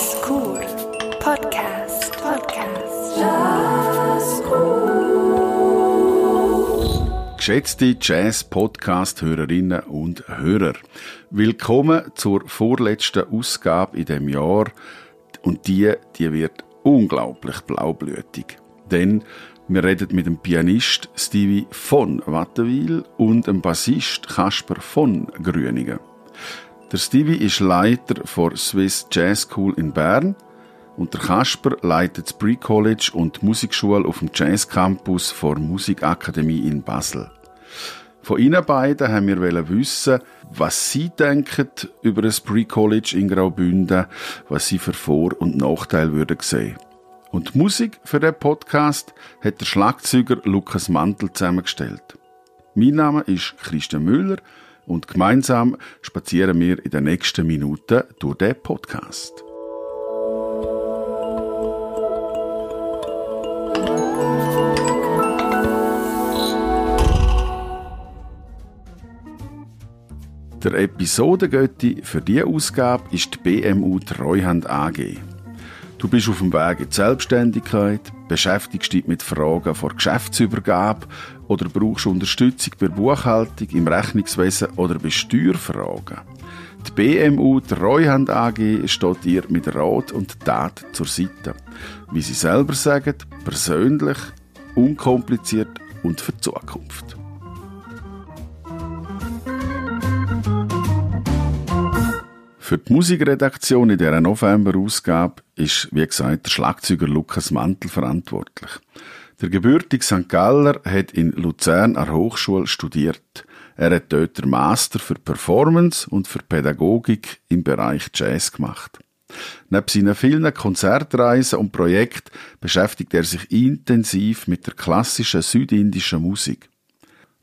Jazzkur Podcast Podcast Jazzkur Geschätzte Jazz-Podcast-Hörerinnen und Hörer, willkommen zur vorletzten Ausgabe in dem Jahr und die, die wird unglaublich blaublütig. Denn wir reden mit dem Pianist Stevie von Wattenwil und dem Bassist Kasper von Grüningen. Der Stevie ist Leiter der Swiss Jazz School in Bern und der Kasper leitet das Pre-College und die Musikschule auf dem Jazz Campus der Musikakademie in Basel. Von Ihnen beiden haben wir wissen, was Sie denken über das Pre-College in Graubünden, was Sie für Vor- und Nachteile würden sehen. Und die Musik für den Podcast hat der Schlagzeuger Lukas Mantel zusammengestellt. Mein Name ist Christian Müller und gemeinsam spazieren wir in den nächsten Minuten durch den Podcast. Der Episodengötti für diese Ausgabe ist die BMU Treuhand AG. Du bist auf dem Weg in die Selbstständigkeit, beschäftigst dich mit Fragen vor Geschäftsübergabe oder brauchst Unterstützung bei Buchhaltung, im Rechnungswesen oder bei Steuerfragen. Die BMU Treuhand AG steht dir mit Rat und Tat zur Seite. Wie sie selber sagen, persönlich, unkompliziert und für die Zukunft. Für die Musikredaktion in dieser November-Ausgabe ist, wie gesagt, der Schlagzeuger Lukas Mantel verantwortlich. Der gebürtige St. Galler hat in Luzern an der Hochschule studiert. Er hat dort den Master für Performance und für Pädagogik im Bereich Jazz gemacht. Neben seinen vielen Konzertreisen und Projekten beschäftigt er sich intensiv mit der klassischen südindischen Musik.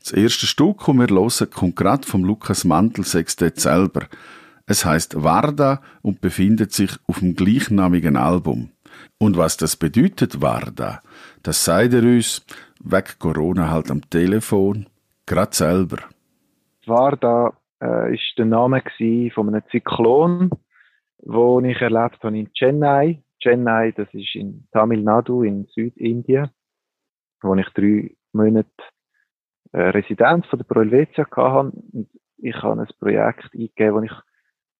Das erste Stück, das wir hören, kommt gerade vom Lukas Mantel Sextett selber. Es heißt Varda und befindet sich auf dem gleichnamigen Album. Und was das bedeutet, Varda, das sagt er uns, weg Corona halt am Telefon, grad selber. Varda äh, ist der Name von einem Zyklon, wo ich erlebt habe in Chennai. Chennai, das ist in Tamil Nadu in Südindien, wo ich drei Monate äh, Residenz von der Pro Helvetia hatte. Und ich habe ein Projekt eingegeben, wo ich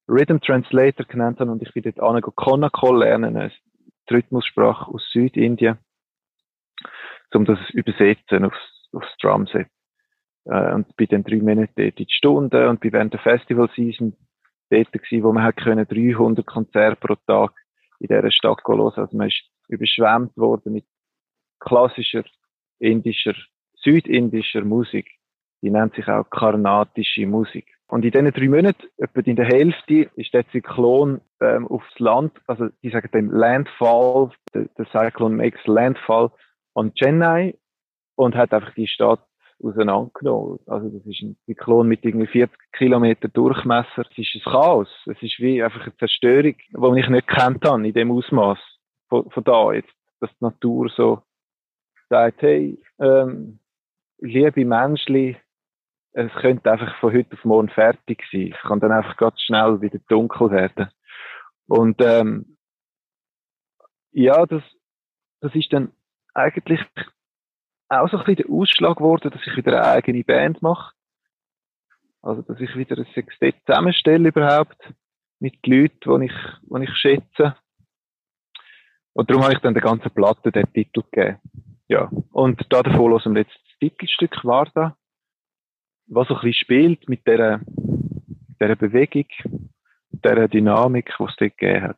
Rhythm Translator genannt habe und ich bin dort an Konakol lernen, eine Rhythmussprache aus Südindien, um das übersetzen aufs, aufs Drumset. Äh, und bei den drei Monaten dort in die Stunde und bei während der Festival Season dort gewesen, wo man hat können 300 Konzerte pro Tag in dieser Stadt hören. Also man ist überschwemmt worden mit klassischer indischer, südindischer Musik. Die nennt sich auch karnatische Musik. Und in diesen drei Monaten, etwa in der Hälfte, ist der Zyklon ähm, aufs Land, also die sagen dem Landfall, der, der Cyclone makes Landfall on Chennai und hat einfach die Stadt auseinandergenommen. Also das ist ein Zyklon mit irgendwie 40 Kilometer Durchmesser. Es ist ein Chaos. Es ist wie einfach eine Zerstörung, die ich nicht kennt habe in dem Ausmaß von, von da jetzt, dass die Natur so sagt, hey, ähm, liebe Menschen, es könnte einfach von heute auf morgen fertig sein. Es kann dann einfach ganz schnell wieder dunkel werden. Und ähm, ja, das, das ist dann eigentlich auch so ein bisschen der Ausschlag geworden, dass ich wieder eine eigene Band mache. Also, dass ich wieder ein Sextett zusammenstelle überhaupt mit Leuten, die ich, die ich schätze. Und darum habe ich dann der ganzen Platte den Titel gegeben. Ja. Und da davor hören wir jetzt das Titelstück Warda was so ein bisschen spielt mit dieser, dieser Bewegung, dieser Dynamik, die es dort gegeben hat.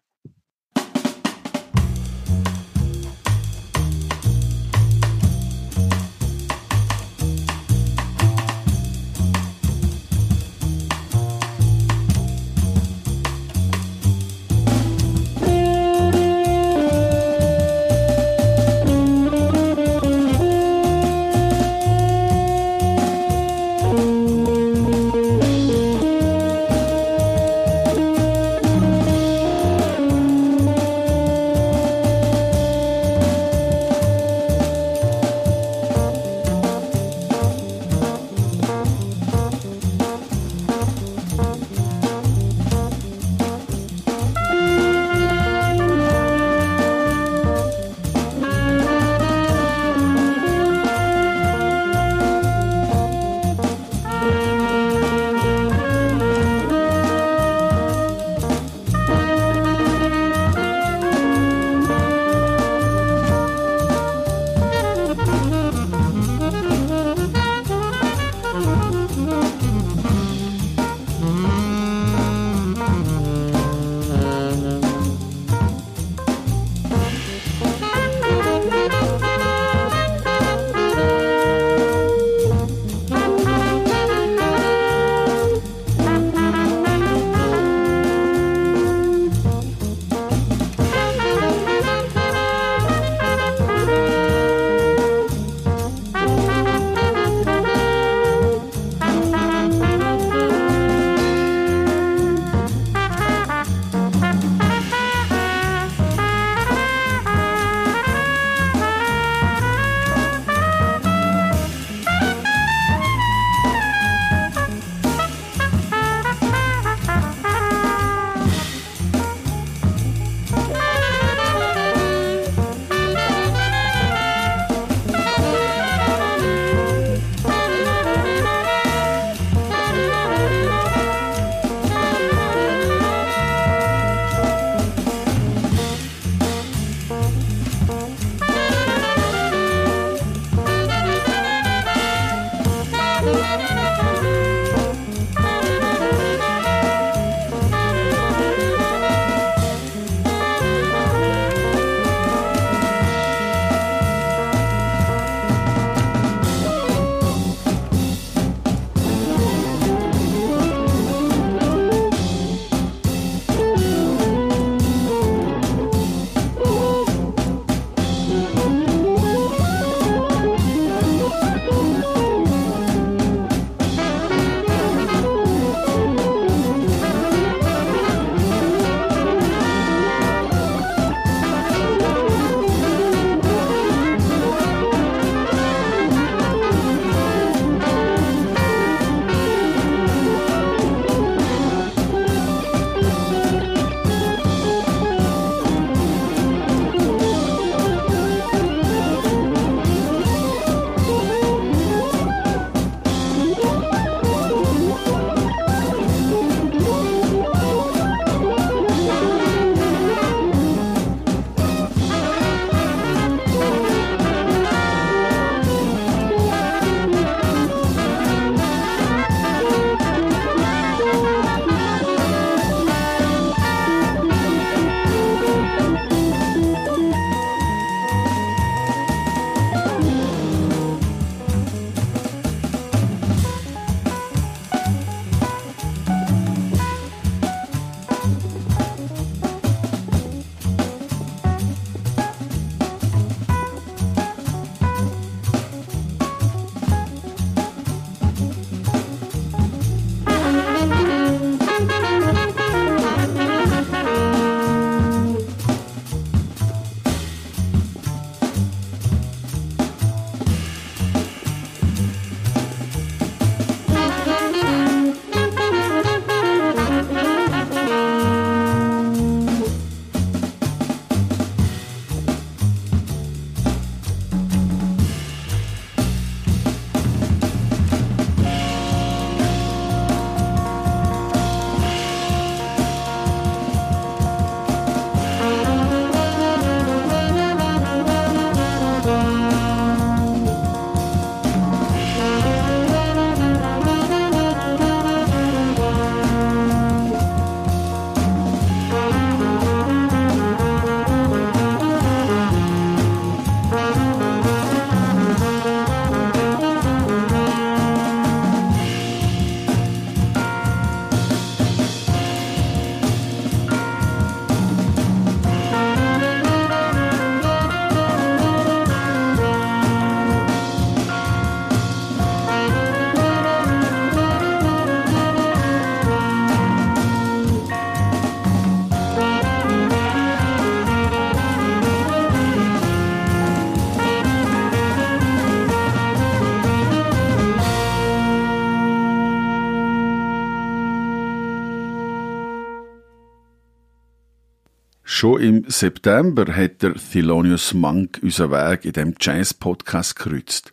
Schon im September hat der Thelonious Monk unseren Weg in dem Jazz-Podcast gekreuzt.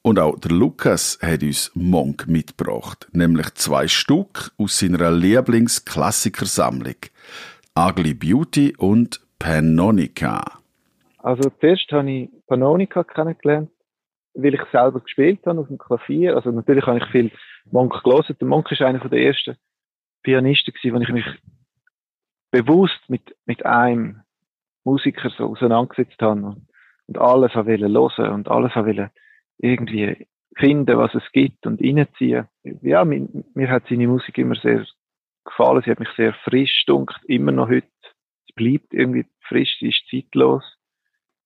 Und auch der Lukas hat uns Monk mitgebracht, nämlich zwei Stück aus seiner Lieblingsklassikersammlung. Ugly Beauty und Panonica. Also zuerst habe ich Panonica kennengelernt, weil ich selber gespielt habe auf dem Klavier. Also natürlich habe ich viel Monk gelesen. Der Monk ist einer der ersten Pianisten wo ich mich bewusst mit, mit einem Musiker so auseinandergesetzt habe und, und alles habe hören und alles habe irgendwie finden, was es gibt und reinziehen. Ja, mir, mir hat seine Musik immer sehr gefallen. Sie hat mich sehr frisch dunkt, immer noch heute. Sie bleibt irgendwie frisch, sie ist zeitlos.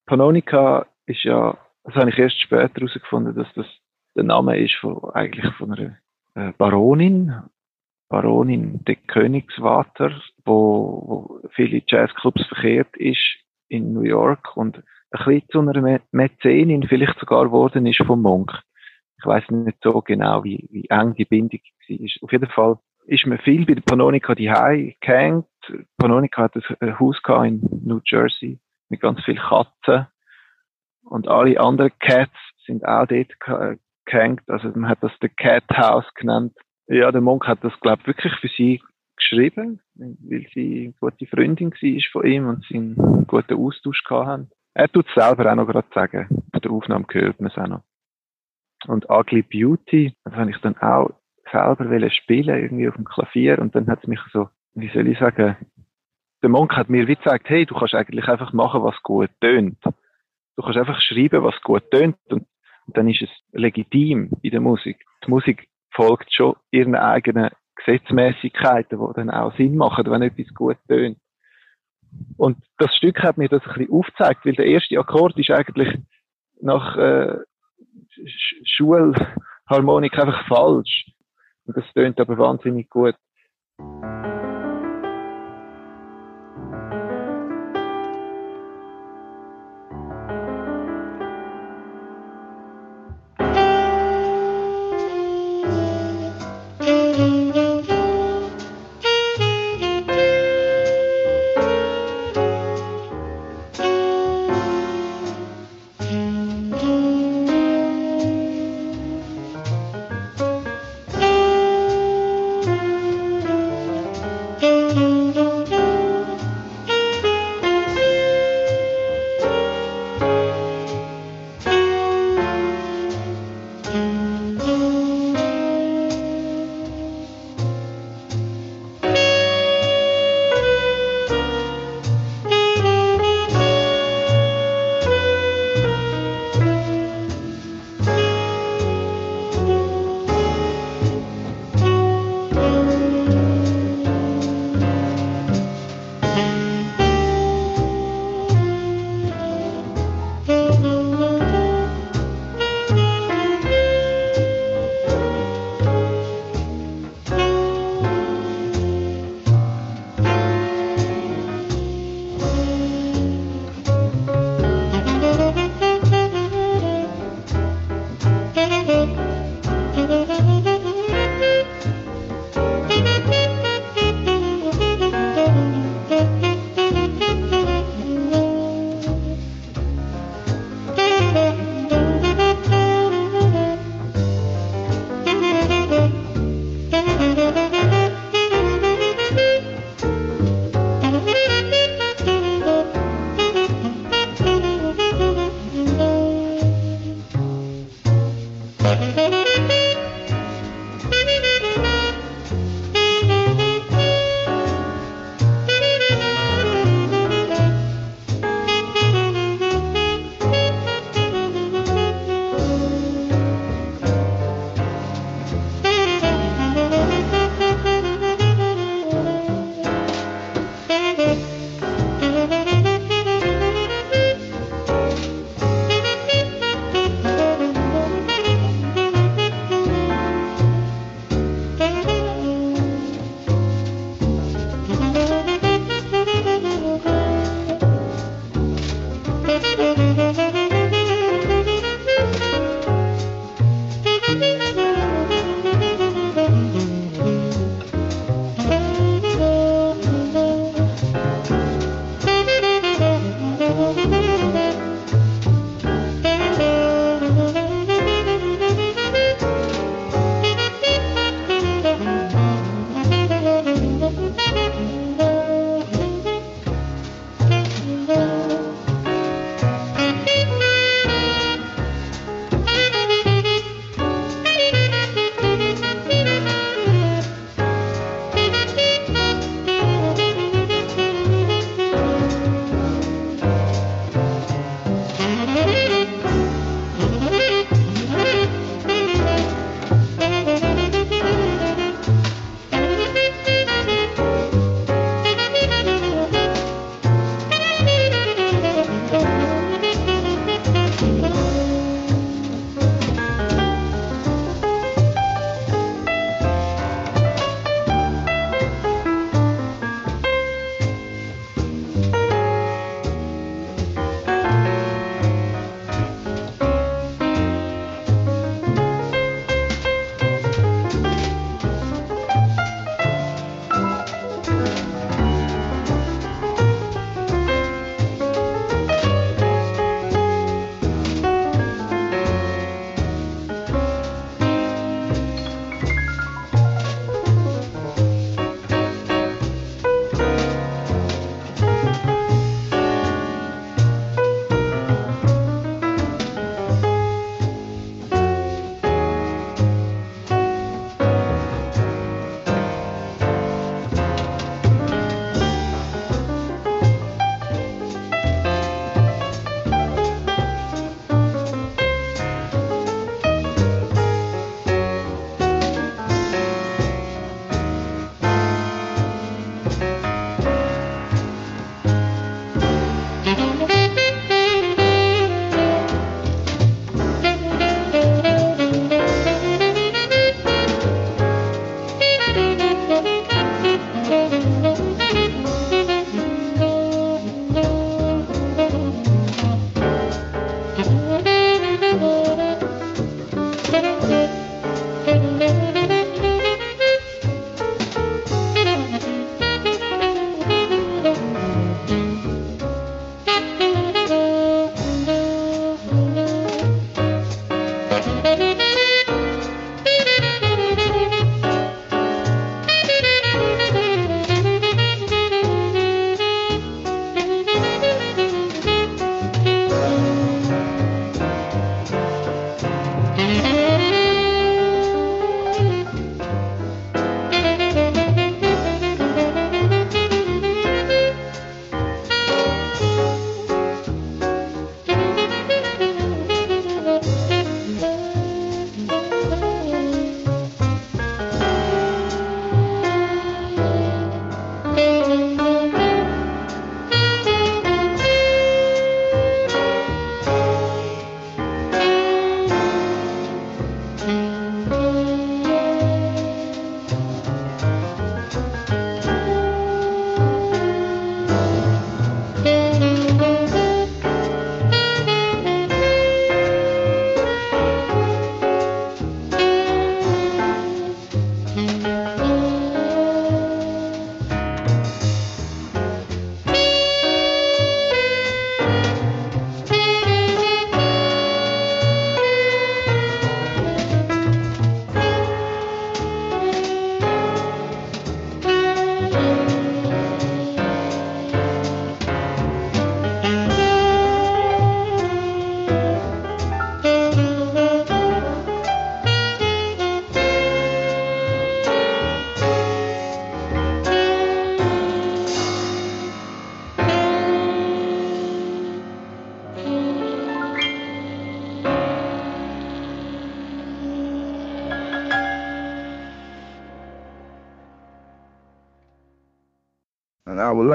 Panonica ist ja, das habe ich erst später herausgefunden, dass das der Name ist von, eigentlich von einer äh, Baronin, Baronin de Königswater, wo, wo viele Jazzclubs verkehrt ist in New York und ein bisschen zu einer Mäzenin vielleicht sogar geworden ist vom Monk. Ich weiß nicht so genau, wie, wie eng die Bindung war. Auf jeden Fall ist mir viel bei der Panonica die gehängt. Panonica hat ein Haus in New Jersey mit ganz vielen Katzen. Und alle anderen Cats sind auch dort gehängt. Also man hat das The Cat House genannt. Ja, der Monk hat das, glaube ich, wirklich für sie geschrieben, weil sie eine gute Freundin war von ihm und sie einen guten Austausch hatten. Er tut es selber auch noch gerade sagen. Bei der Aufnahme gehört man es auch noch. Und Ugly Beauty, das habe ich dann auch selber spielen, irgendwie auf dem Klavier. Und dann hat es mich so, wie soll ich sagen, der Monk hat mir wie gesagt, hey, du kannst eigentlich einfach machen, was gut tönt. Du kannst einfach schreiben, was gut tönt. Und, und dann ist es legitim in der Musik. Die Musik folgt schon ihren eigenen Gesetzmäßigkeiten, die dann auch Sinn machen, wenn etwas gut tönt. Und das Stück hat mir das ein bisschen aufgezeigt, weil der erste Akkord ist eigentlich nach äh, Schulharmonik einfach falsch. Und das tönt aber wahnsinnig gut.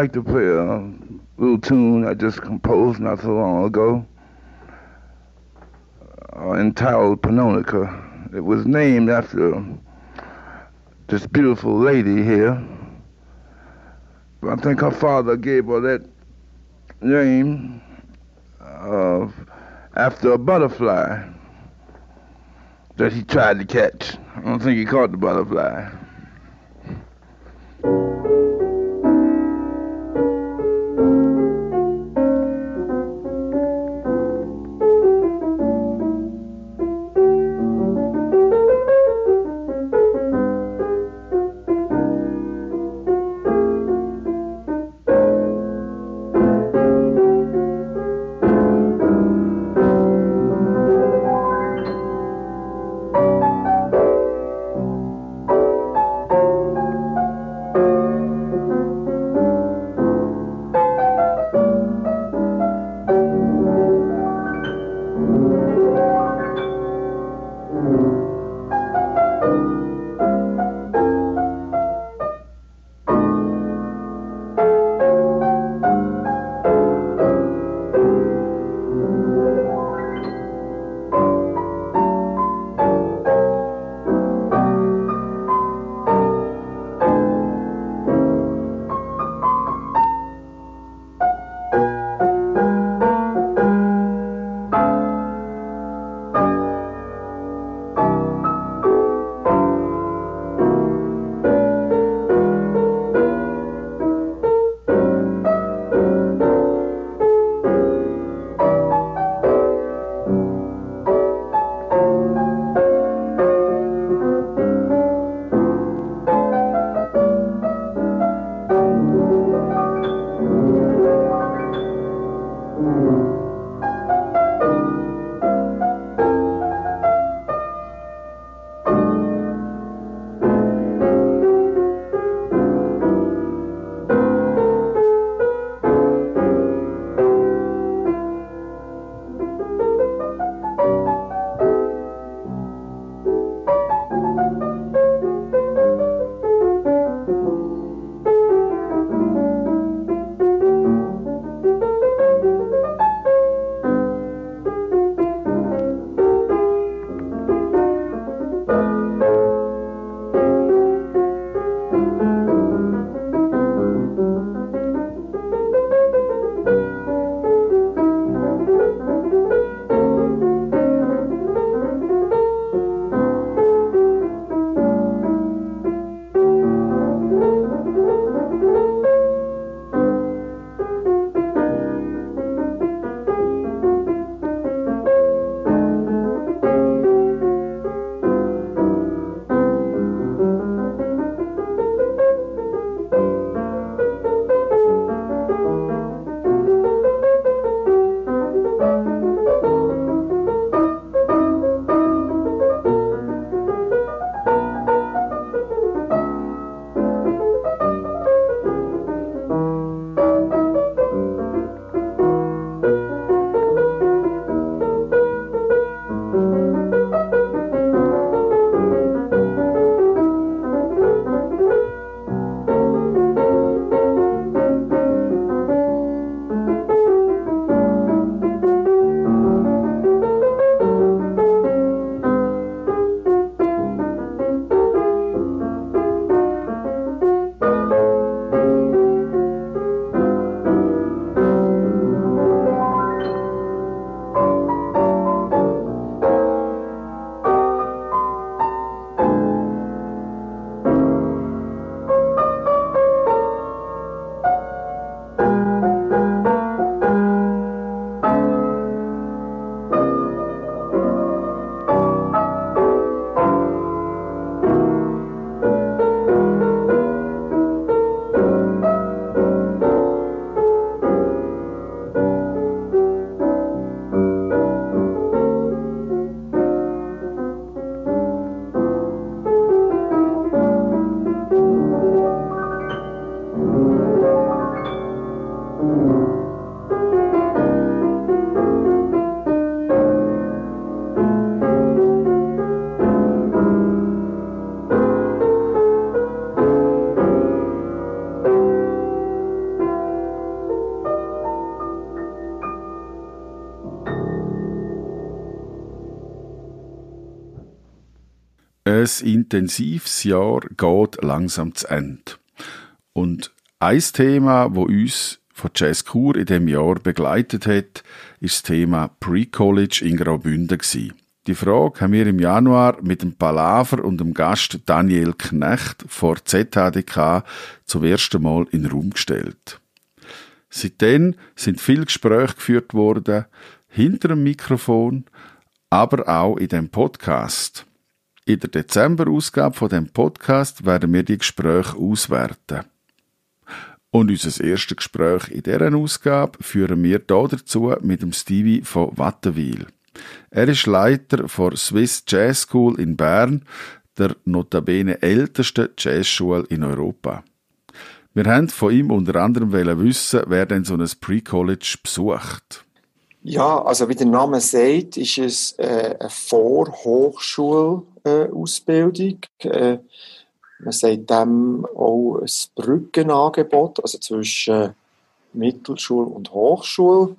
Like to play a little tune I just composed not so long ago uh, entitled Panonica. It was named after this beautiful lady here. But I think her father gave her that name of after a butterfly that he tried to catch. I don't think he caught the butterfly. Ein intensives Jahr geht langsam zu Ende. Und ein Thema, wo uns von Jazz Kur in dem Jahr begleitet hat, ist das Thema Pre-College in Graubünden. Die Frage haben wir im Januar mit dem Palaver und dem Gast Daniel Knecht vor ZHDK zum ersten Mal in den Raum gestellt. Seitdem sind viele Gespräche geführt worden, hinter dem Mikrofon, aber auch in dem Podcast. In der Dezember-Ausgabe von dem Podcast werden wir die Gespräche auswerten. Und unser erstes Gespräch in dieser Ausgabe führen wir hier dazu mit dem Stevie von Wattenwil. Er ist Leiter der Swiss Jazz School in Bern, der notabene ältesten Jazzschule in Europa. Wir haben von ihm unter anderem wissen, wer denn so ein Pre-College besucht. Ja, also wie der Name sagt, ist es äh, eine Vorhochschulausbildung. Äh, man sagt dem auch ein Brückenangebot, also zwischen Mittelschule und Hochschule.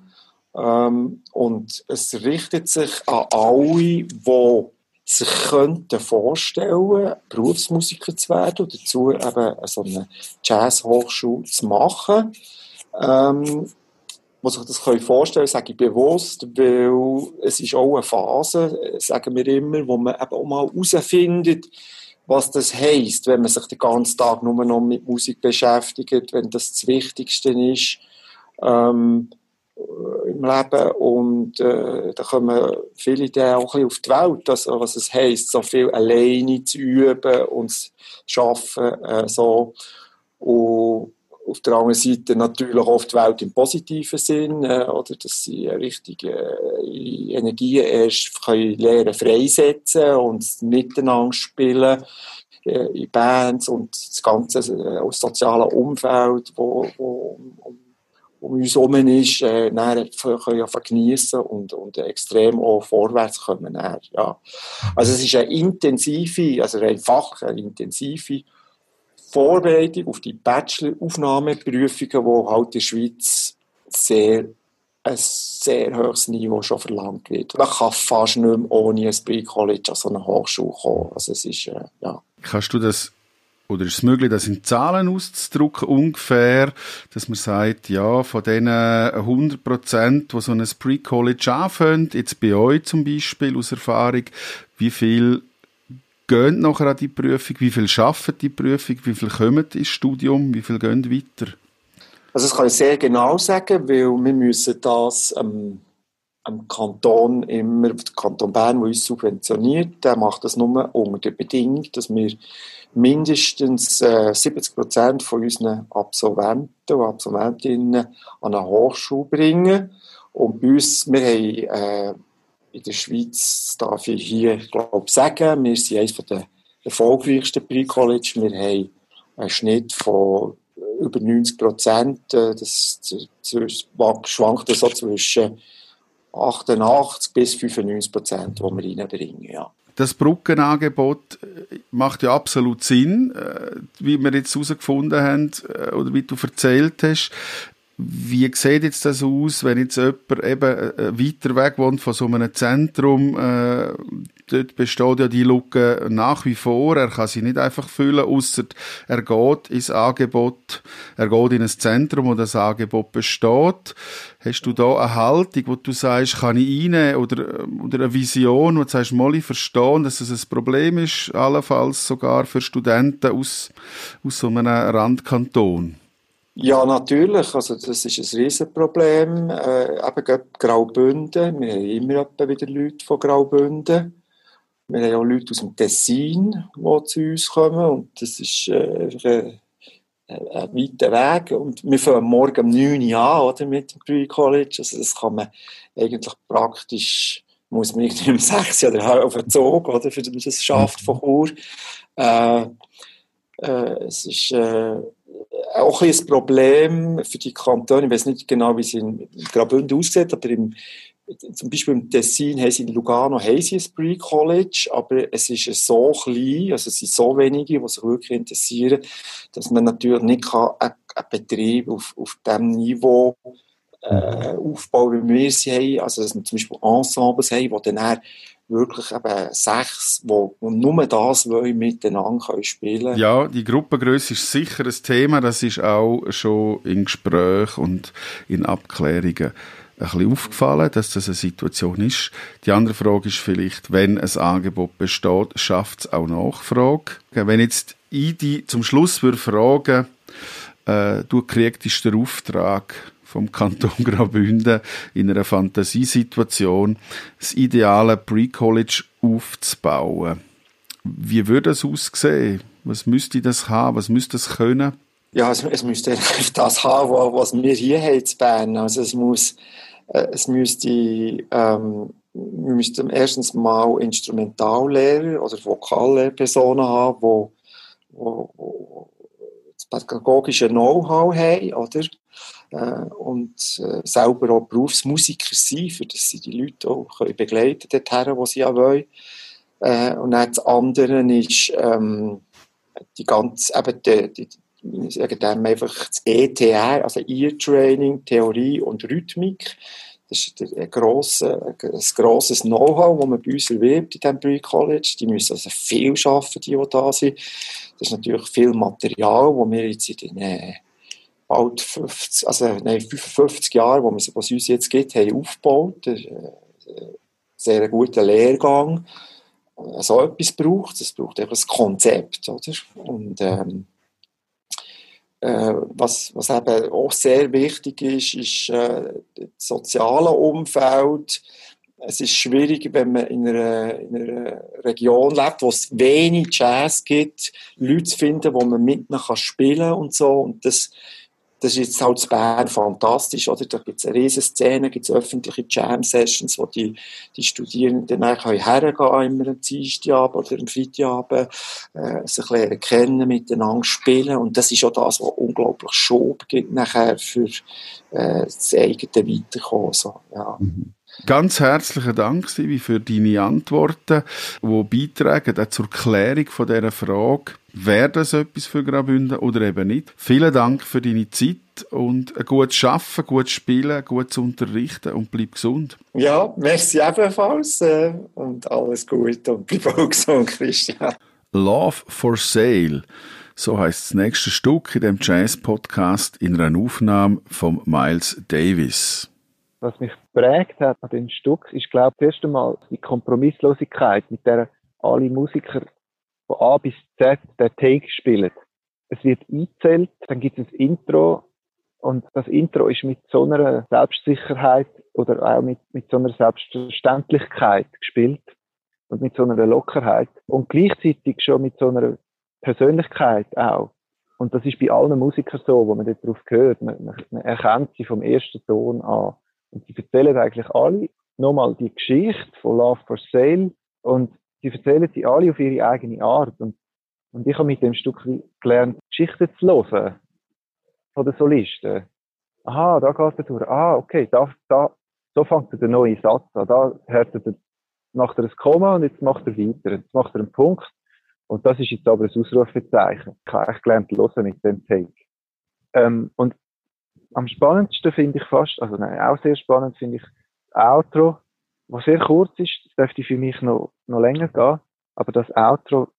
Ähm, und es richtet sich an alle, die sich könnten vorstellen, Berufsmusiker zu werden und dazu eben so eine Jazzhochschule zu machen. Ähm, was sich das vorstellen sage ich bewusst, weil es ist auch eine Phase, sagen wir immer, wo man eben auch mal herausfindet, was das heisst, wenn man sich den ganzen Tag nur noch mit Musik beschäftigt, wenn das das Wichtigste ist ähm, im Leben. Und äh, da kommen viele Ideen auch ein bisschen auf die Welt, also, was es heisst, so viel alleine zu üben und zu arbeiten. Äh, so. Und auf der anderen Seite natürlich auch die Welt im positiven Sinn, äh, oder dass sie richtige äh, Energien erst können lernen freisetzen und miteinander spielen äh, in Bands und das ganze äh, soziale Umfeld, wo, wo um, um uns herum ist, äh, dann können geniessen und, und extrem auch vorwärts kommen. Dann, ja. Also es ist eine intensive, also eine fachliche, eine intensive Vorbereitung auf die Bachelor-Aufnahmeprüfungen, die halt in der Schweiz sehr ein sehr hohes Niveau schon verlangt wird. Man kann fast nicht mehr ohne ein Pre-College an so eine Hochschule kommen. Also es ist, äh, ja. Kannst du das oder ist es möglich, das in Zahlen auszudrücken, ungefähr, dass man sagt, ja, von diesen 100 Prozent, die so ein Pre-College anfangen, jetzt bei euch zum Beispiel aus Erfahrung, wie viel gehen nachher an die Prüfung? Wie viel schaffen die Prüfung? Wie viel kommen ins Studium? Wie viel gehen weiter? Also das kann ich sehr genau sagen, weil wir müssen das ähm, am Kanton immer, der Kanton Bern, der uns subventioniert, der macht das nur unter der Bedingung, dass wir mindestens äh, 70 Prozent von unseren Absolventen und Absolventinnen an eine Hochschule bringen. Und bei uns, wir haben äh, in der Schweiz, darf ich hier glaube sagen, wir sind eines der erfolgreichsten Pre-College. Wir haben einen Schnitt von über 90 Prozent. Das, das schwankt so zwischen 88 bis 95 Prozent, die wir reinbringen. Ja. Das Brückenangebot äh, macht ja absolut Sinn, äh, wie wir jetzt herausgefunden haben äh, oder wie du erzählt hast. Wie sieht jetzt das aus, wenn jetzt jemand eben äh, weiter weg wohnt von so einem Zentrum? Äh, dort besteht ja die Lücke nach wie vor. Er kann sie nicht einfach füllen, außer er geht ins Angebot, er geht in ein Zentrum, wo das Angebot besteht. Hast du da eine Haltung, wo du sagst, kann ich rein oder, oder eine Vision, wo du sagst, mal ich dass es ein Problem ist, allenfalls sogar für Studenten aus, aus so einem Randkanton? Ja, natürlich. Also das ist ein Riesenproblem. Äh, eben Graubünden. Wir haben immer wieder Leute von Graubünden. Wir haben auch Leute aus dem Tessin, die zu uns kommen. Und das ist äh, ein, weiter Weg. Und wir fangen morgen um 9 Uhr an oder, mit dem Pre-College. Also das kann man eigentlich praktisch, muss man nicht um 6 oder auf den Zug, oder, für das schafft von Chur. Äh, äh, es ist... Äh, auch ein, Problem für die Kantone. Ich weiß nicht genau, wie es in Graubünden aussieht, aber im, zum Beispiel im Tessin haben sie in Lugano haben sie ein Pre-College, aber es ist so klein, also es sind so wenige, die sich wirklich interessieren, dass man natürlich nicht einen, Betrieb auf, auf dem Niveau äh, aufbauen, wie wir sie haben. Also dass wir zum Beispiel Ensembles haben, die dann wirklich eben sechs, die nur das wollen, miteinander können spielen Ja, die Gruppengröße ist sicher ein Thema. Das ist auch schon in Gesprächen und in Abklärungen ein bisschen aufgefallen, dass das eine Situation ist. Die andere Frage ist vielleicht, wenn ein Angebot besteht, schafft es auch Nachfrage. Wenn jetzt ich die zum Schluss würde fragen, äh, du kriegst den Auftrag vom Kanton Graubünden in einer Fantasiesituation das ideale Pre-College aufzubauen. Wie würde das aussehen? Was müsste das haben? Was müsste das können? Ja, es, es müsste das haben, was wir hier haben zu Bern. Also es muss äh, es müsste, ähm, wir müssten erstens mal Instrumentallehrer oder Vokallehrpersonen haben, wo das pädagogische Know-how haben, oder? Äh, und äh, selber auch Berufsmusiker sein, für dass sie die Leute auch können begleiten dorthin, wo sie ja wollen. Äh, und dann das andere ist ähm, die ganze, eben die, die, ich sage dem einfach das ETR, also Ear-Training, Theorie und Rhythmik. Das ist ein, grosser, ein grosses Know-how, das man bei uns erwirbt in diesem Pre-College. Die müssen also viel arbeiten, die, die da sind. Das ist natürlich viel Material, das wir jetzt in den äh, bald 50, also nein, 55 Jahren, wo es uns jetzt gibt, haben aufgebaut. Das ist ein sehr guter Lehrgang. So etwas braucht es. braucht einfach ein Konzept. Oder? Und ähm, äh, was, was eben auch sehr wichtig ist, ist äh, das soziale Umfeld. Es ist schwierig, wenn man in einer, in einer Region lebt, wo es wenig Jazz gibt, Leute zu finden, wo man mit kann und so. Und das, das ist jetzt halt in Bern fantastisch, oder? Da gibt es eine riesen Szene, gibt öffentliche Jam-Sessions, wo die, die Studierenden dann hergehen können, immer am Dienstagabend oder am Freitagabend, äh, sich lernen kennen, miteinander spielen. Und das ist auch das, was unglaublich Schub gibt nachher für äh, das eigene Weiterkommen. So, ja. Mhm. Ganz herzlichen Dank, Sivi, für deine Antworten, die beitragen auch zur Klärung von dieser Frage, wäre das etwas für Graubünden oder eben nicht. Vielen Dank für deine Zeit und ein gutes Arbeiten, gutes Spielen, gutes Unterrichten und bleib gesund. Ja, merci ebenfalls äh, und alles Gute und bleib auch gesund, Christian. Love for Sale. So heißt das nächste Stück in dem Jazz-Podcast in einer Aufnahme von Miles Davis. Was mich prägt hat an den Stück, ist, glaube ich, das erste Mal die Kompromisslosigkeit, mit der alle Musiker von A bis Z den Take spielen. Es wird eingezählt, dann gibt es ein Intro und das Intro ist mit so einer Selbstsicherheit oder auch mit, mit so einer Selbstverständlichkeit gespielt und mit so einer Lockerheit und gleichzeitig schon mit so einer Persönlichkeit auch. Und das ist bei allen Musikern so, wo man dort drauf hört. Man, man erkennt sie vom ersten Ton an. Und sie erzählen eigentlich alle nochmal die Geschichte von Love for Sale und sie erzählen sie alle auf ihre eigene Art. Und, und ich habe mit dem Stück gelernt, Geschichten zu hören von den Solisten. Aha, da geht er durch. Ah, okay, da, da, so fängt er den neuen Satz an. Da hört er, macht er ein Komma und jetzt macht er weiter. Jetzt macht er einen Punkt. Und das ist jetzt aber ein Ausrufezeichen. Ich habe echt gelernt, hören mit dem Take. Ähm, und am spannendsten finde ich fast, also nein, auch sehr spannend finde ich das Outro, was sehr kurz ist, das dürfte für mich noch, noch länger gehen, aber das Outro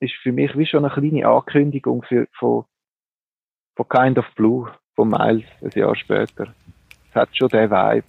ist für mich wie schon eine kleine Ankündigung für, von, von Kind of Blue, von Miles, ein Jahr später. Es hat schon den Vibe.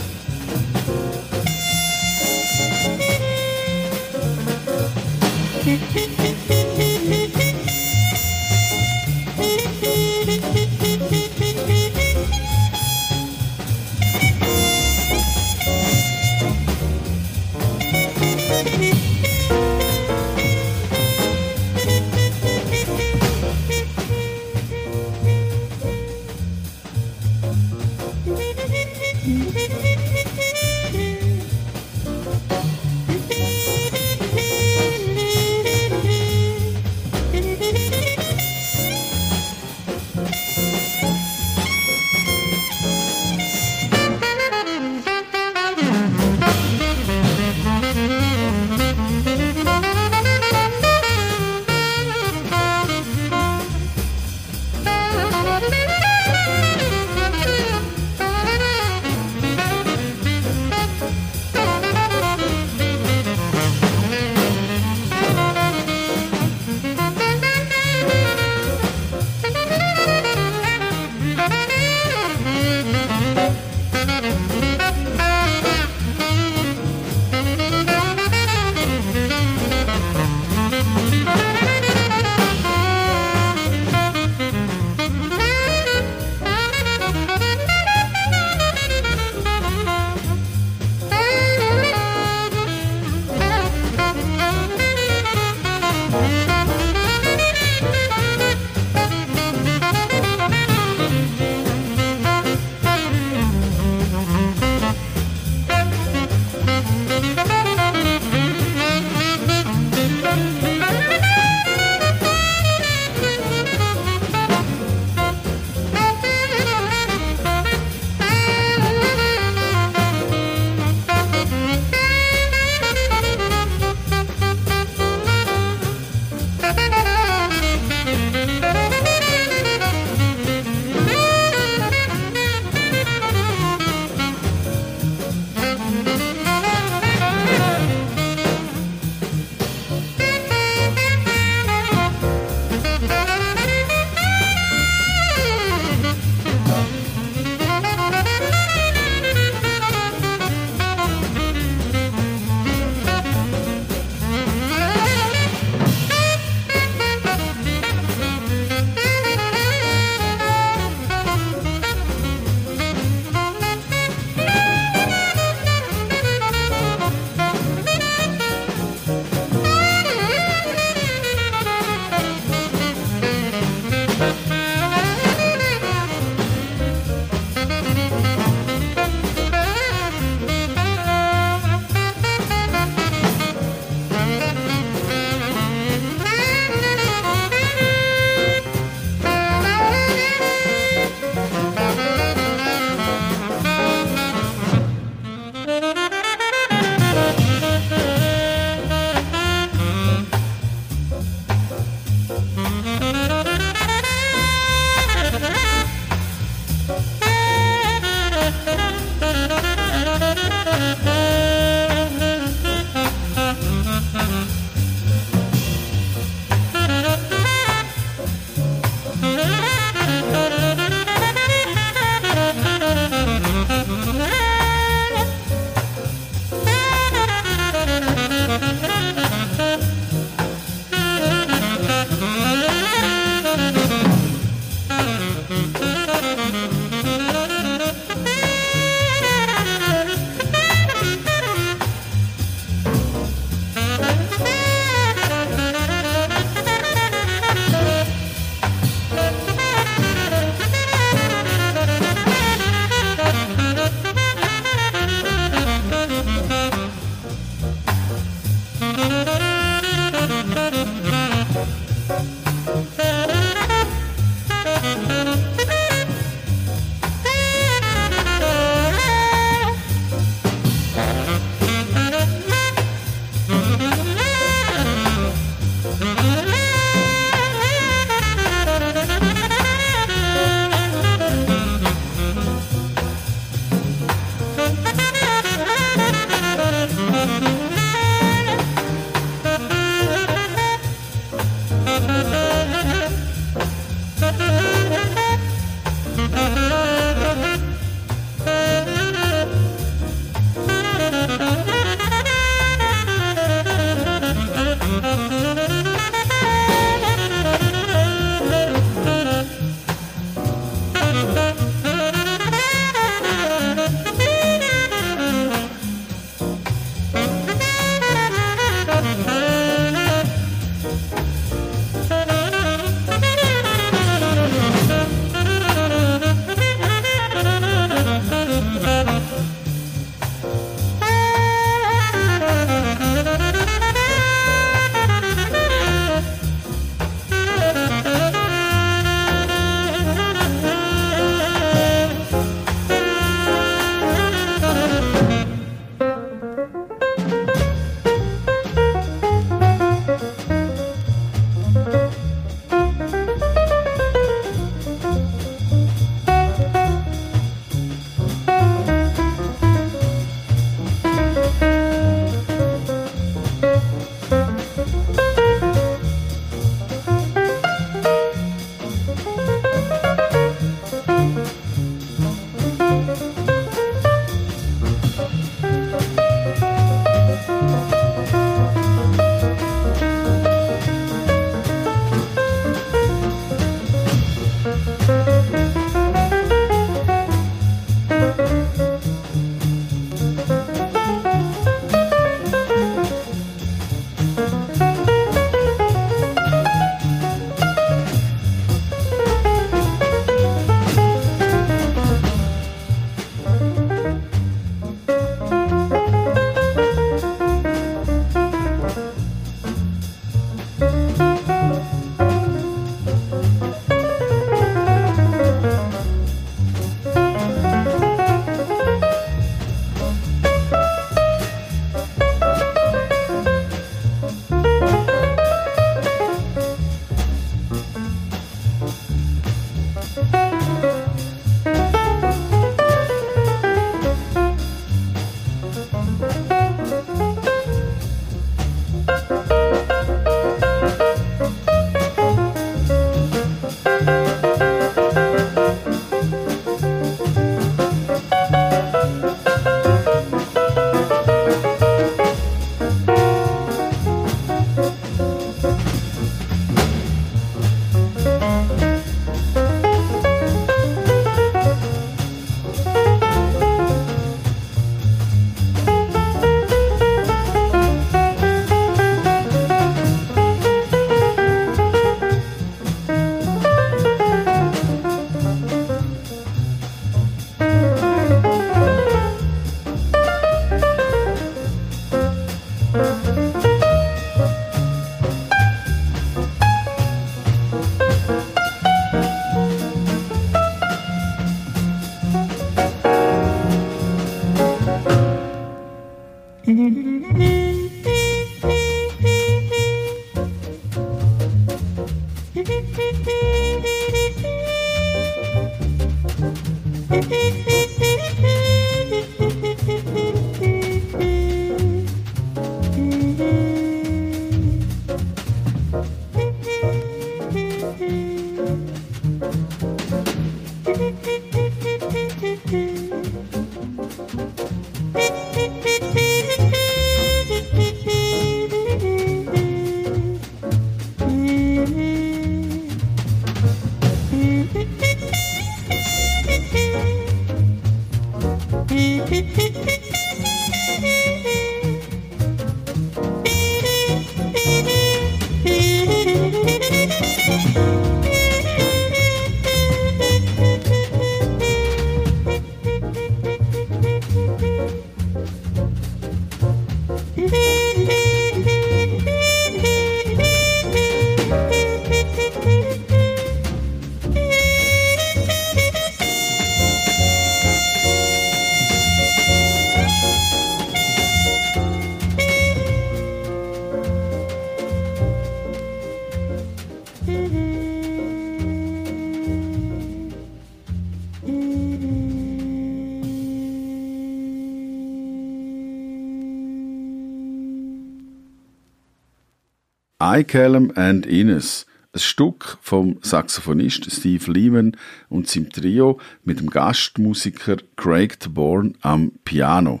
Icallum and Ines, ein Stück vom Saxophonist Steve Lehman und seinem Trio mit dem Gastmusiker Craig Bourne am Piano.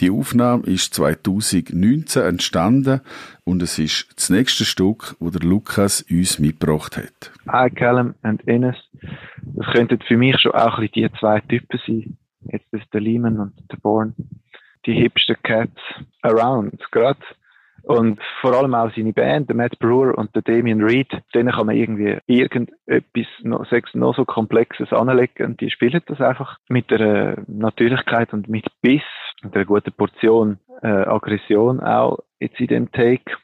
Die Aufnahme ist 2019 entstanden und es ist das nächste Stück, wo der Lukas uns mitgebracht hat. Icallum and Ines, das könnten für mich schon auch ein die zwei Typen sein. Jetzt ist der Lehman und der Bourne. Die hipster Cats around, gerade und vor allem auch seine Band, der Matt Brewer und der Damien Reed, denen kann man irgendwie irgendetwas noch, noch so Komplexes anlegen und die spielen das einfach mit der Natürlichkeit und mit Biss und einer guten Portion äh, Aggression auch jetzt in dem Take.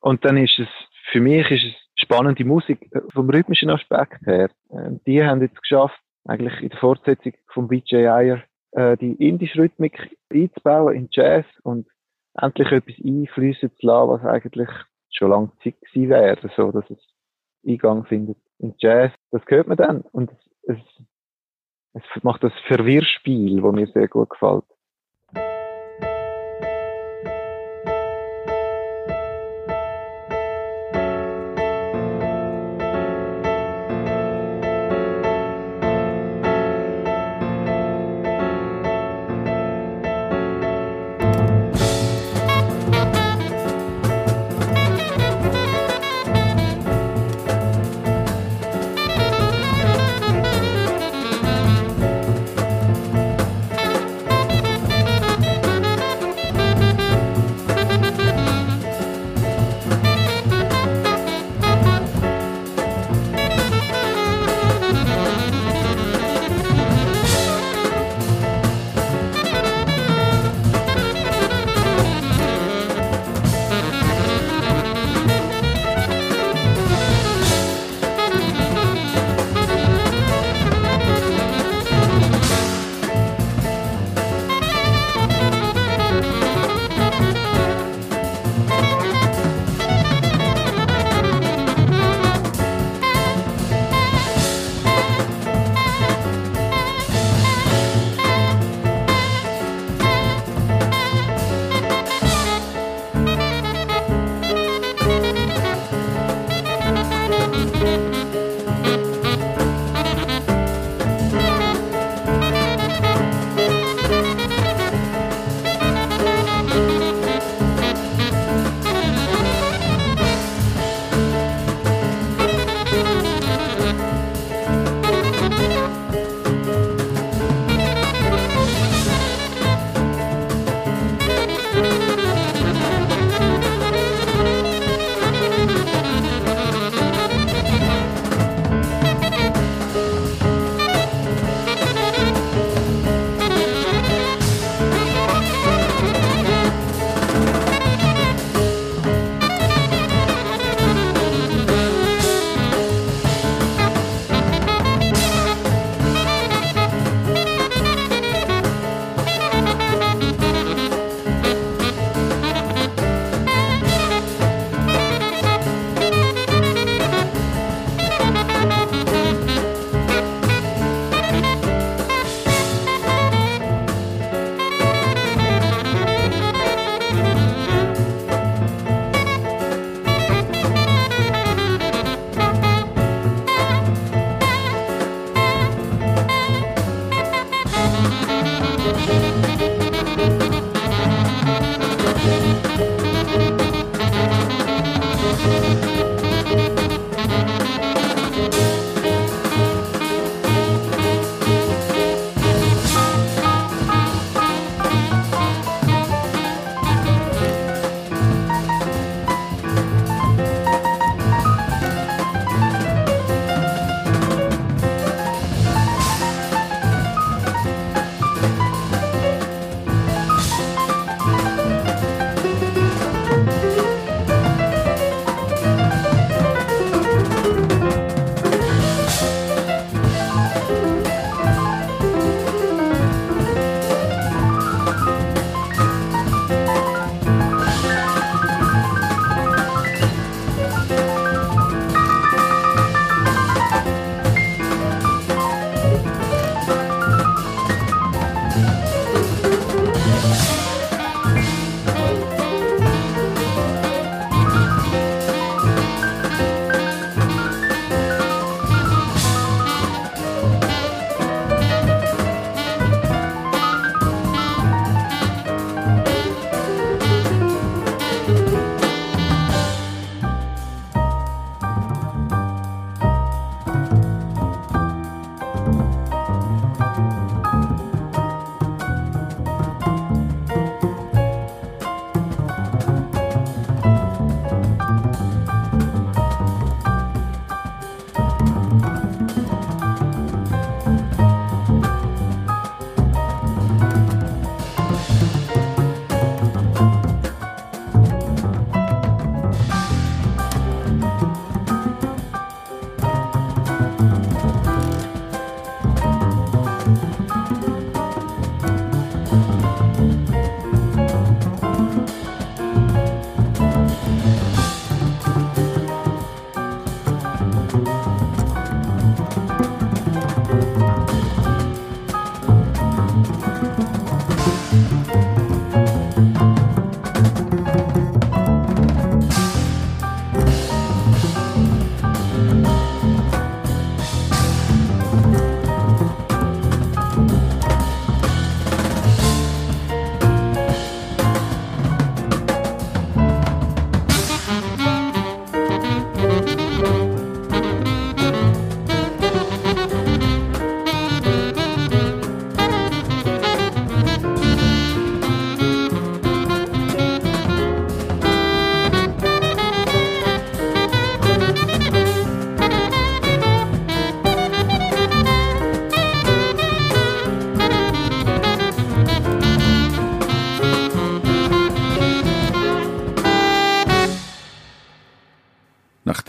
Und dann ist es, für mich ist es spannende Musik äh, vom rhythmischen Aspekt her. Äh, die haben jetzt geschafft, eigentlich in der Fortsetzung von BJ Ayer, äh, die indische Rhythmik einzubauen in Jazz und endlich etwas einfließen zu lassen, was eigentlich schon lange Zeit gewesen wäre, so dass es Eingang findet in Jazz. Das hört man dann und es, es macht das Verwirrspiel, das mir sehr gut gefällt.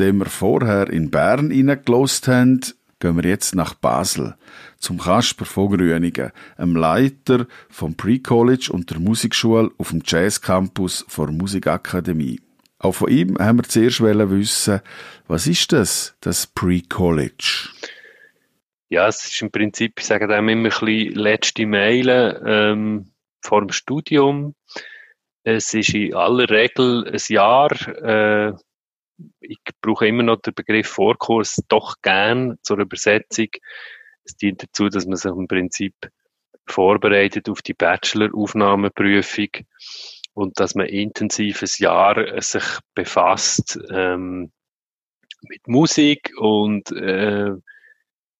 Nachdem wir vorher in Bern reingelost haben, gehen wir jetzt nach Basel zum Kasper von Grüningen, einem Leiter vom Pre-College und der Musikschule auf dem Jazz Campus der Musikakademie. Auch von ihm haben wir zuerst wissen, was ist das, das Pre-College? Ja, es ist im Prinzip, ich sage dem immer ein bisschen letzte Meile ähm, vor dem Studium. Es ist in aller Regel ein Jahr. Äh, ich brauche immer noch den Begriff Vorkurs doch gern zur Übersetzung. Es dient dazu, dass man sich im Prinzip vorbereitet auf die Bachelor-Aufnahmeprüfung und dass man intensives Jahr sich befasst ähm, mit Musik und äh,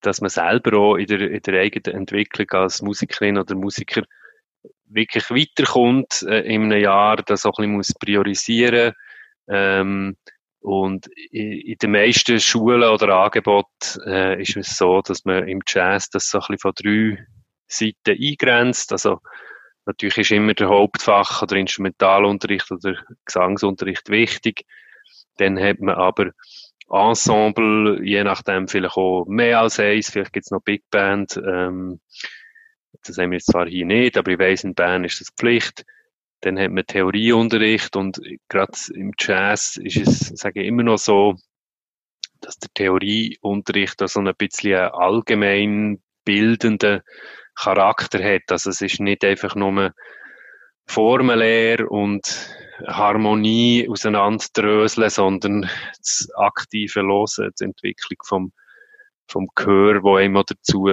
dass man selber auch in der, in der eigenen Entwicklung als Musikerin oder Musiker wirklich weiterkommt äh, in einem Jahr, das auch ein bisschen muss priorisieren ähm, und in den meisten Schulen oder Angeboten äh, ist es so, dass man im Jazz das so ein bisschen von drei Seiten eingrenzt. Also natürlich ist immer der Hauptfach oder Instrumentalunterricht oder Gesangsunterricht wichtig. Dann hat man aber Ensemble, je nachdem vielleicht auch mehr als eins, vielleicht gibt es noch Big Band. Ähm, das haben wir jetzt zwar hier nicht, aber ich weiss, in Bern ist das Pflicht. Dann hat man Theorieunterricht und gerade im Jazz ist es, sage ich, immer noch so, dass der Theorieunterricht so ein bisschen allgemein bildenden Charakter hat. Also es ist nicht einfach nur Formelär und Harmonie auseinanderdröseln, sondern das aktive Losen, die Entwicklung vom, vom Chör, wo immer dazu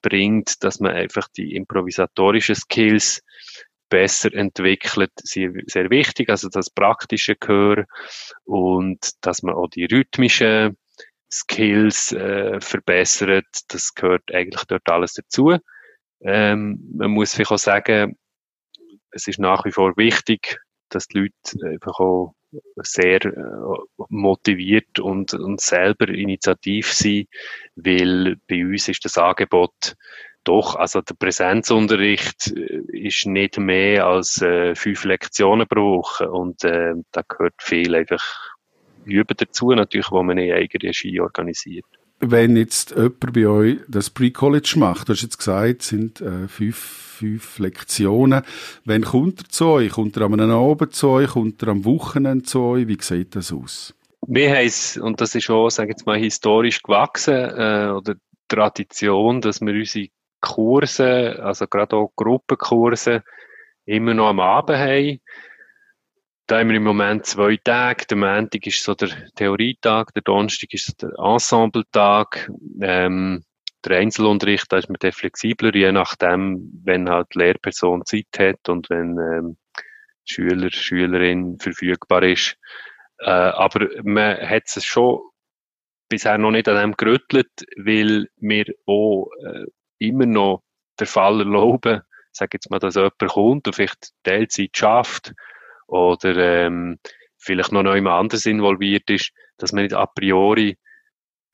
bringt, dass man einfach die improvisatorischen Skills besser entwickelt, sehr, sehr wichtig, also das praktische Gehör und dass man auch die rhythmischen Skills äh, verbessert, das gehört eigentlich dort alles dazu. Ähm, man muss vielleicht auch sagen, es ist nach wie vor wichtig, dass die Leute einfach auch sehr äh, motiviert und, und selber initiativ sind, weil bei uns ist das Angebot doch, also der Präsenzunterricht äh, ist nicht mehr als äh, fünf Lektionen pro Woche und äh, da gehört viel einfach Üben dazu, natürlich, wo man in eigener Regie organisiert. Wenn jetzt jemand bei euch das Pre-College macht, du hast jetzt gesagt, es sind äh, fünf, fünf Lektionen. Wenn kommt er zu euch? Kommt er am Abend zu euch? Kommt er am Wochenende zu euch? Wie sieht das aus? Wir haben es, und das ist auch, sage ich jetzt mal, historisch gewachsen, äh, oder Tradition, dass wir unsere Kurse, also gerade auch Gruppenkurse, immer noch am Abend haben. Da haben wir im Moment zwei Tage. Der Montag ist so der Theorietag, der Donnerstag ist so der Ensembletag. Ähm, der Einzelunterricht, da ist man flexibler, je nachdem, wenn halt die Lehrperson Zeit hat und wenn ähm, Schüler, Schülerin verfügbar ist. Äh, aber man hat es schon bisher noch nicht an dem gerüttelt, weil wir auch äh, immer noch der Fall erlauben, sag jetzt mal, dass jemand kommt und vielleicht Teilzeit schafft oder ähm, vielleicht noch jemand anders involviert ist, dass man nicht a priori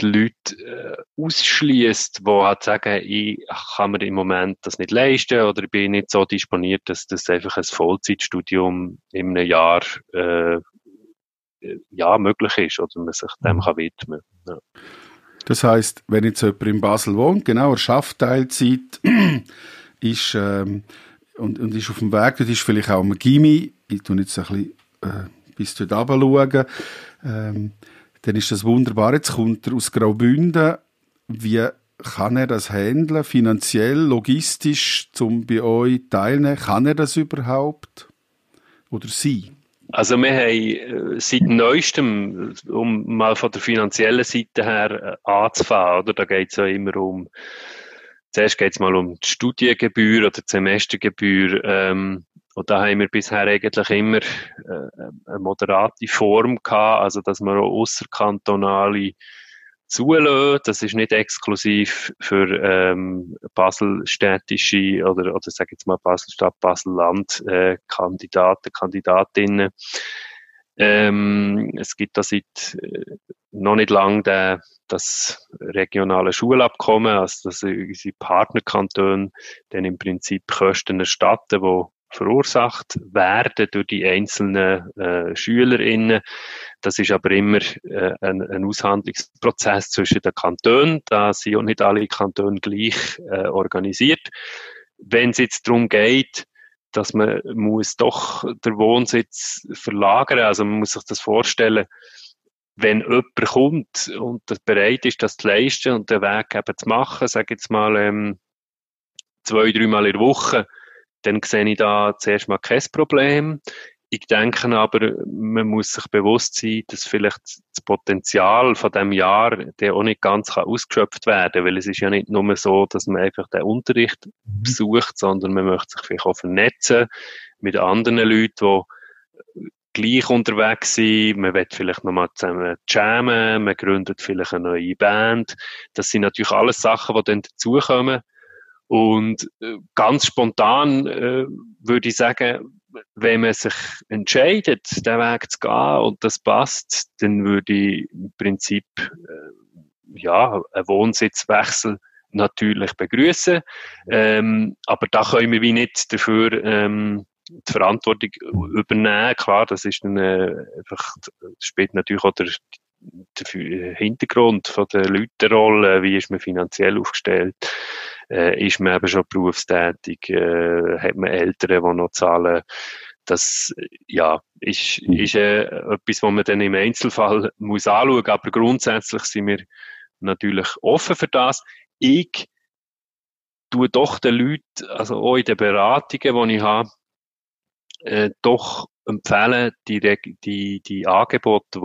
die Leute äh, ausschließt, die halt sagen, ich kann mir im Moment das nicht leisten oder ich bin nicht so disponiert, dass das einfach ein Vollzeitstudium in einem Jahr äh, ja, möglich ist oder man sich dem mhm. kann widmen ja. Das heißt, wenn jetzt jemand in Basel wohnt, genau, er schafft Teilzeit, ist, ähm, und, und ist auf dem Weg, das ist vielleicht auch ein Gimmi, ich tue jetzt ein bisschen äh, bis dort runter ähm, dann ist das wunderbar. Jetzt kommt er aus Graubünden. Wie kann er das handeln, finanziell, logistisch, zum bei euch teilnehmen? Kann er das überhaupt? Oder sie? Also wir haben äh, seit neuestem, um mal von der finanziellen Seite her äh, anzufangen, oder? da geht es ja immer um, zuerst geht es mal um die Studiengebühr oder die Semestergebühr. Ähm, und da haben wir bisher eigentlich immer äh, eine moderate Form gehabt, also dass wir auch außerkantonale zulassen. Das ist nicht exklusiv für ähm, Baselstädtische oder, oder sage jetzt mal Baselstadt, Baselland äh, Kandidaten, Kandidatinnen. Ähm, es gibt da seit äh, noch nicht lang der, das regionale Schulabkommen, also dass unsere Partnerkantone dann im Prinzip Kosten erstatten, wo verursacht werden durch die einzelnen äh, SchülerInnen. Das ist aber immer äh, ein, ein Aushandlungsprozess zwischen den Kantonen. Da sind auch nicht alle Kantone gleich äh, organisiert. Wenn es jetzt darum geht, dass man muss doch den Wohnsitz verlagern, also man muss sich das vorstellen, wenn jemand kommt und bereit ist, das zu leisten und den Weg eben zu machen, sage jetzt mal ähm, zwei, dreimal in der Woche, dann sehe ich da zuerst mal kein Problem. Ich denke aber, man muss sich bewusst sein, dass vielleicht das Potenzial von dem Jahr der auch nicht ganz kann ausgeschöpft werden, weil es ist ja nicht nur so, dass man einfach den Unterricht mhm. besucht, sondern man möchte sich vielleicht auch vernetzen mit anderen Leuten, die gleich unterwegs sind. Man wird vielleicht nochmal zusammen jammen, man gründet vielleicht eine neue Band. Das sind natürlich alles Sachen, die dann dazukommen. Und äh, ganz spontan äh, würde ich sagen, wenn man sich entscheidet, den Weg zu gehen und das passt, dann würde ich im Prinzip äh, ja einen Wohnsitzwechsel natürlich begrüßen. Ähm, aber da können wir wie nicht dafür ähm, die Verantwortung übernehmen. Klar, das ist dann äh, einfach, spielt natürlich auch der, der Hintergrund von der Leute wie ist man finanziell aufgestellt äh, ist man eben schon berufstätig, äh, hat man Eltern, die noch zahlen. Das ja, ist, mhm. ist äh, etwas, was man dann im Einzelfall muss anschauen aber grundsätzlich sind wir natürlich offen für das. Ich tue doch den Leuten, also auch in den Beratungen, die ich habe, äh, doch empfehlen, die, die, die Angebote,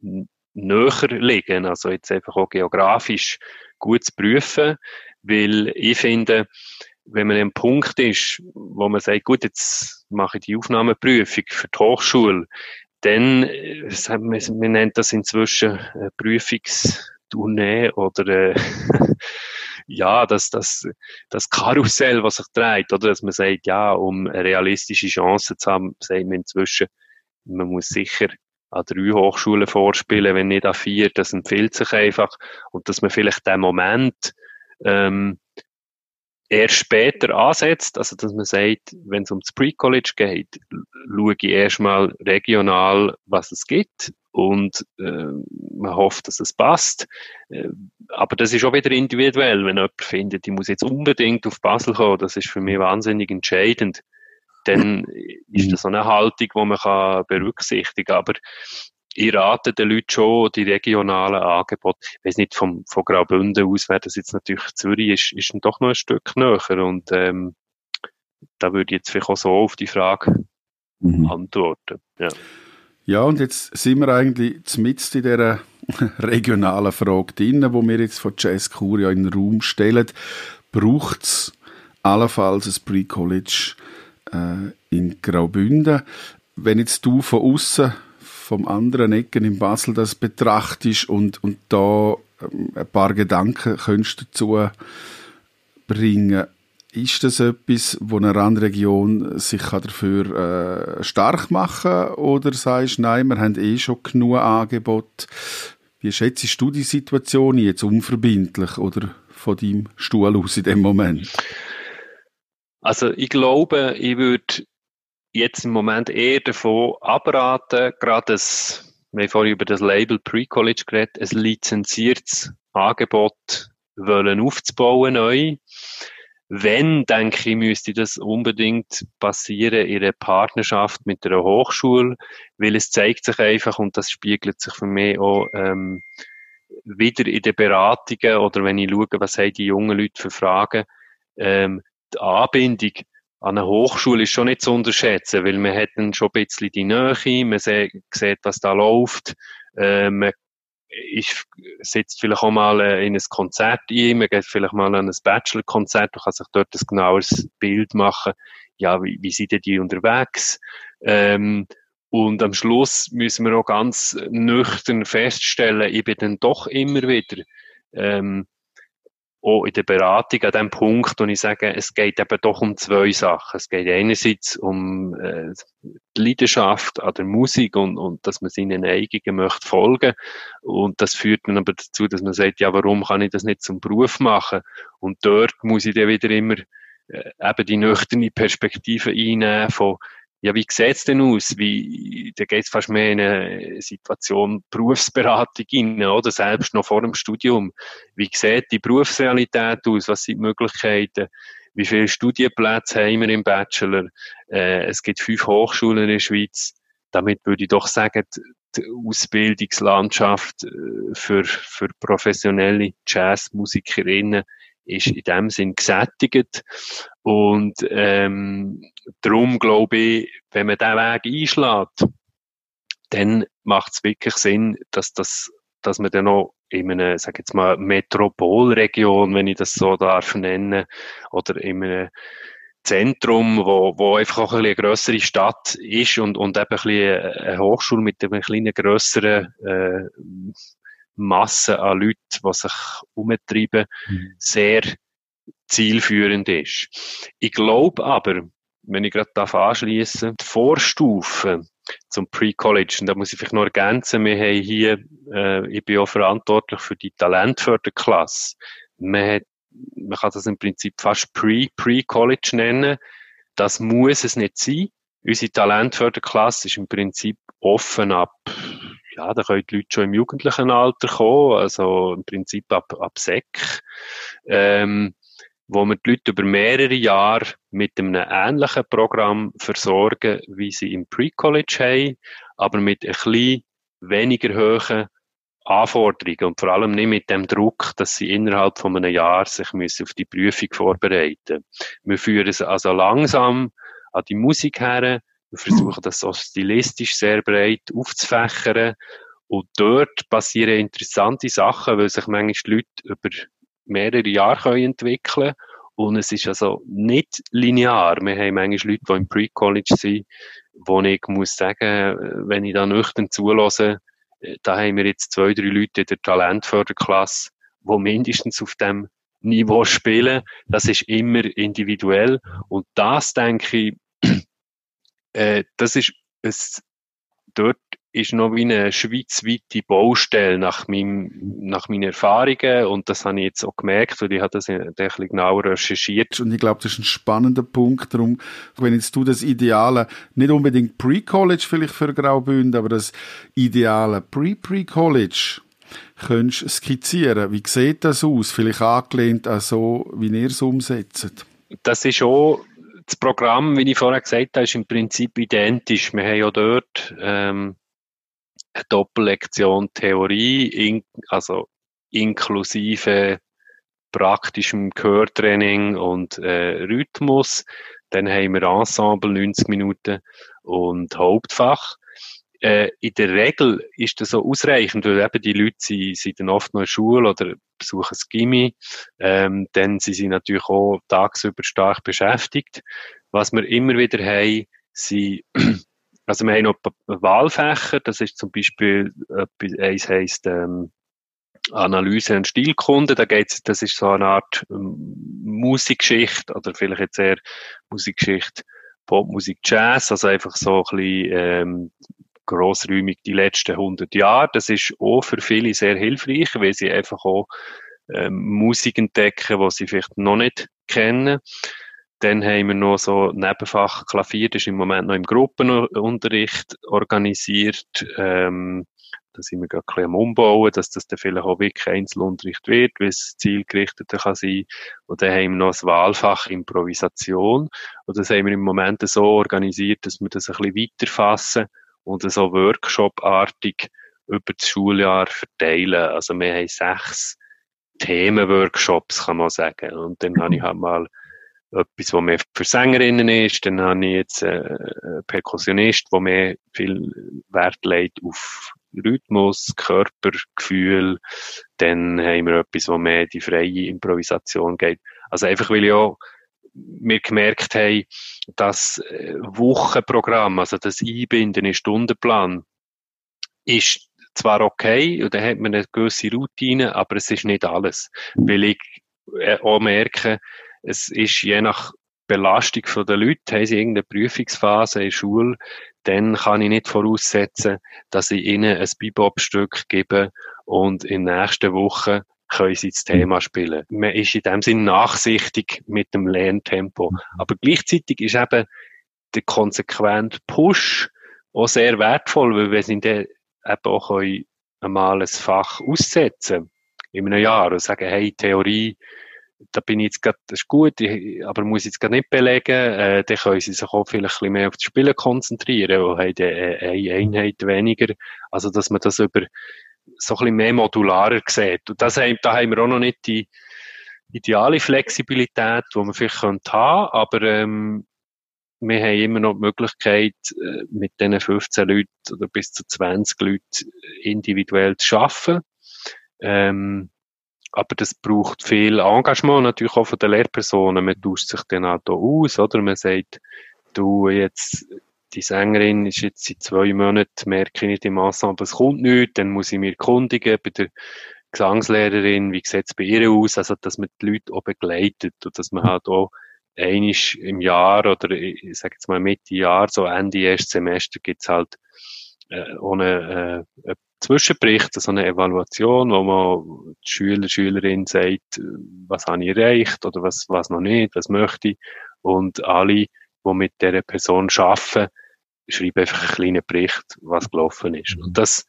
die näher liegen, also jetzt einfach auch geografisch gut zu prüfen, weil ich finde, wenn man an einem Punkt ist, wo man sagt, gut, jetzt mache ich die Aufnahmeprüfung für die Hochschule, dann, äh, man nennt das inzwischen äh, Prüfungstournee oder äh, ja, das, das, das Karussell, was sich dreht, oder? Dass man sagt, ja, um realistische Chance zu haben, sagt man inzwischen, man muss sicher an drei Hochschulen vorspielen, wenn nicht an vier, das empfiehlt sich einfach. Und dass man vielleicht den Moment ähm, erst später ansetzt, also dass man sagt, wenn es um das Pre-College geht, schaue ich erstmal regional, was es gibt und äh, man hofft, dass es passt. Äh, aber das ist auch wieder individuell, wenn jemand findet, ich muss jetzt unbedingt auf Basel kommen, das ist für mich wahnsinnig entscheidend, dann ist das so eine Haltung, die man kann berücksichtigen kann. Aber ich rate den Leuten schon, die regionalen Angebote, ich weiß nicht, vom, von Graubünden aus wäre das jetzt natürlich Zürich, ist, ist dann doch noch ein Stück näher und ähm, da würde ich jetzt vielleicht auch so auf die Frage mhm. antworten. Ja. ja, und jetzt sind wir eigentlich mitten in dieser regionalen Frage drin, wo wir jetzt von Jazz Curia in den Raum stellen. Braucht es allenfalls ein Pre-College äh, in Graubünden? Wenn jetzt du von außen vom anderen Ecken in Basel das betrachtest und, und da ähm, ein paar Gedanken könntest dazu bringen. Ist das etwas, wo eine Randregion sich dafür äh, stark machen kann? Oder sagst du, nein, wir haben eh schon genug Angebot? Wie schätzt du die Situation jetzt unverbindlich oder von deinem Stuhl aus in dem Moment? Also ich glaube, ich würde jetzt im Moment eher davon abraten, gerade das, wir haben vorhin über das Label Pre-College geredet, ein lizenziertes Angebot wollen aufzubauen neu. Wenn, denke ich, müsste das unbedingt passieren in einer Partnerschaft mit einer Hochschule, weil es zeigt sich einfach, und das spiegelt sich für mich auch ähm, wieder in den Beratungen oder wenn ich schaue, was haben die jungen Leute für Fragen, ähm, die Anbindung an einer Hochschule ist schon nicht zu unterschätzen, weil man hat dann schon ein bisschen die Nähe, man sieht, was da läuft, äh, man ist, sitzt vielleicht auch mal äh, in ein Konzert ein, man geht vielleicht mal an ein Bachelor-Konzert, man kann sich dort ein genaueres Bild machen, ja, wie, wie sind denn die unterwegs? Ähm, und am Schluss müssen wir auch ganz nüchtern feststellen, ich bin dann doch immer wieder ähm, auch in der Beratung an dem Punkt, wo ich sage, es geht eben doch um zwei Sachen. Es geht einerseits um äh, die Leidenschaft an der Musik und, und dass man seinen eigenen möchte folgen. Und das führt dann aber dazu, dass man sagt, ja, warum kann ich das nicht zum Beruf machen? Und dort muss ich dann wieder immer äh, eben die nüchterne Perspektive einnehmen von, ja, wie sieht's denn aus? Wie, da geht's fast mehr in eine Situation Berufsberatung rein, oder? Selbst noch vor dem Studium. Wie sieht die Berufsrealität aus? Was sind die Möglichkeiten? Wie viele Studienplätze haben wir im Bachelor? Äh, es gibt fünf Hochschulen in der Schweiz. Damit würde ich doch sagen, die Ausbildungslandschaft äh, für, für professionelle Jazzmusikerinnen ist in dem Sinn gesättigt. Und ähm, darum glaube ich, wenn man diesen Weg einschlägt, dann macht es wirklich Sinn, dass das, dass man dann noch in einer, sag jetzt mal, Metropolregion, wenn ich das so darf nennen, oder in einem Zentrum, wo, wo einfach auch ein eine grössere Stadt ist und, und eben ein eine Hochschule mit einer kleinen grösseren äh, Masse an Leuten, die sich umtreiben, mhm. sehr zielführend ist. Ich glaube aber, wenn ich gerade darf anschliessen, die Vorstufe zum Pre-College, und da muss ich vielleicht noch ergänzen, wir haben hier, äh, ich bin auch verantwortlich für die Talentförderklasse. Man, hat, man kann das im Prinzip fast Pre-Pre-College nennen. Das muss es nicht sein. Unsere Talentförderklasse ist im Prinzip offen ab ja, da können die Leute schon im jugendlichen Alter kommen, also im Prinzip ab, ab Sek, ähm, wo wir die Leute über mehrere Jahre mit einem ähnlichen Programm versorgen, wie sie im Pre-College haben, aber mit ein bisschen weniger hohen Anforderungen und vor allem nicht mit dem Druck, dass sie innerhalb von einem Jahr sich müssen auf die Prüfung vorbereiten. Wir führen sie also langsam an die Musik her, wir versuchen das so stilistisch sehr breit aufzufächern. Und dort passieren interessante Sachen, weil sich manchmal Leute über mehrere Jahre können entwickeln Und es ist also nicht linear. Wir haben manchmal Leute, die im Pre-College sind, wo ich muss sagen, wenn ich da nüchtern zulasse, da haben wir jetzt zwei, drei Leute in der Talentförderklasse, die mindestens auf dem Niveau spielen. Das ist immer individuell. Und das, denke ich, äh, das ist, es, dort ist noch wie eine schweizweite Baustelle nach, meinem, nach meinen Erfahrungen und das habe ich jetzt auch gemerkt und ich habe das ein bisschen genauer recherchiert. Und ich glaube, das ist ein spannender Punkt, darum, wenn jetzt du das Ideale, nicht unbedingt Pre-College vielleicht für Graubünden, aber das Ideale Pre-Pre-College könntest skizzieren. Wie sieht das aus? Vielleicht angelehnt an so, wie ihr es umsetzt? Das ist auch das Programm, wie ich vorher gesagt habe, ist im Prinzip identisch. Wir haben ja dort ähm, eine Doppellektion Theorie, in, also inklusive praktischem Gehörtraining und äh, Rhythmus. Dann haben wir Ensemble 90 Minuten und Hauptfach äh, in der Regel ist das so ausreichend, weil eben die Leute sind, sind dann oft noch in der Schule oder besuchen das Gimmi, ähm, dann sind sie natürlich auch tagsüber stark beschäftigt. Was wir immer wieder haben, sind, also wir haben noch Wahlfächer, das ist zum Beispiel, eins heisst, ähm, Analyse und Stilkunde, da geht's, das ist so eine Art ähm, Musikgeschichte oder vielleicht jetzt eher Musikgeschichte Popmusik Jazz, also einfach so ein bisschen ähm, grossräumig die letzten 100 Jahre. Das ist auch für viele sehr hilfreich, weil sie einfach auch ähm, Musik entdecken, die sie vielleicht noch nicht kennen. Dann haben wir noch so Nebenfach Klavier, das ist im Moment noch im Gruppenunterricht organisiert. Ähm, da sind wir gerade ein bisschen am Umbauen, dass das dann vielleicht auch wirklich Einzelunterricht wird, wie es zielgerichteter kann sein. Und dann haben wir noch das Wahlfach Improvisation. Und das haben wir im Moment so organisiert, dass wir das ein bisschen weiterfassen und so Workshop-artig über das Schuljahr verteilen. Also wir haben sechs Themenworkshops, kann man sagen. Und dann habe ich halt mal etwas, was mehr für Sängerinnen ist. Dann habe ich jetzt äh, einen Perkussionist, der mehr viel Wert legt auf Rhythmus, Körpergefühl. Dann haben wir etwas, wo mehr die freie Improvisation geht. Also einfach, weil ich auch wir gemerkt haben, das äh, Wochenprogramm, also das Einbinden in Stundenplan, ist zwar okay, und da hat man eine gewisse Routine, aber es ist nicht alles. Weil ich äh, auch merke, es ist je nach Belastung der Leute, haben sie irgendeine Prüfungsphase in der Schule, dann kann ich nicht voraussetzen, dass ich ihnen ein Bebop-Stück gebe und in der nächsten Woche können sie das Thema spielen. Man ist in dem Sinn nachsichtig mit dem Lerntempo. Aber gleichzeitig ist eben der konsequente Push auch sehr wertvoll, weil wir sind dann eben auch einmal ein Fach aussetzen in einem Jahr und sagen, hey, Theorie, da bin ich jetzt grad, das ist gut, ich, aber muss ich jetzt gar nicht belegen, äh, dann können sie sich auch vielleicht ein bisschen mehr auf das Spielen konzentrieren und haben äh, eine Einheit weniger. Also, dass man das über so ein bisschen mehr modularer sieht. Und das, da haben wir auch noch nicht die ideale Flexibilität, die wir vielleicht haben könnte aber ähm, wir haben immer noch die Möglichkeit, äh, mit diesen 15 Leuten oder bis zu 20 Leuten individuell zu arbeiten. Ähm, aber das braucht viel Engagement natürlich auch von den Lehrpersonen. Man tauscht sich dann auch da aus, oder? Man sagt, du jetzt, die Sängerin ist jetzt seit zwei Monaten, merke ich nicht im Ensemble, es kommt nichts, dann muss ich mir kundigen bei der Gesangslehrerin, wie sieht es bei ihr aus? Also, dass man die Leute auch begleitet und dass man halt auch einisch im Jahr oder ich sage jetzt mal Mitte Jahr, so Ende erstes Semester gibt's halt äh, ohne äh, Zwischenbericht, so eine Evaluation, wo man die Schüler, Schülerin sagt, was habe ich erreicht oder was, was noch nicht, was möchte ich. Und alle, die mit dieser Person arbeiten, schreiben einfach einen kleinen Bericht, was gelaufen ist. Und das,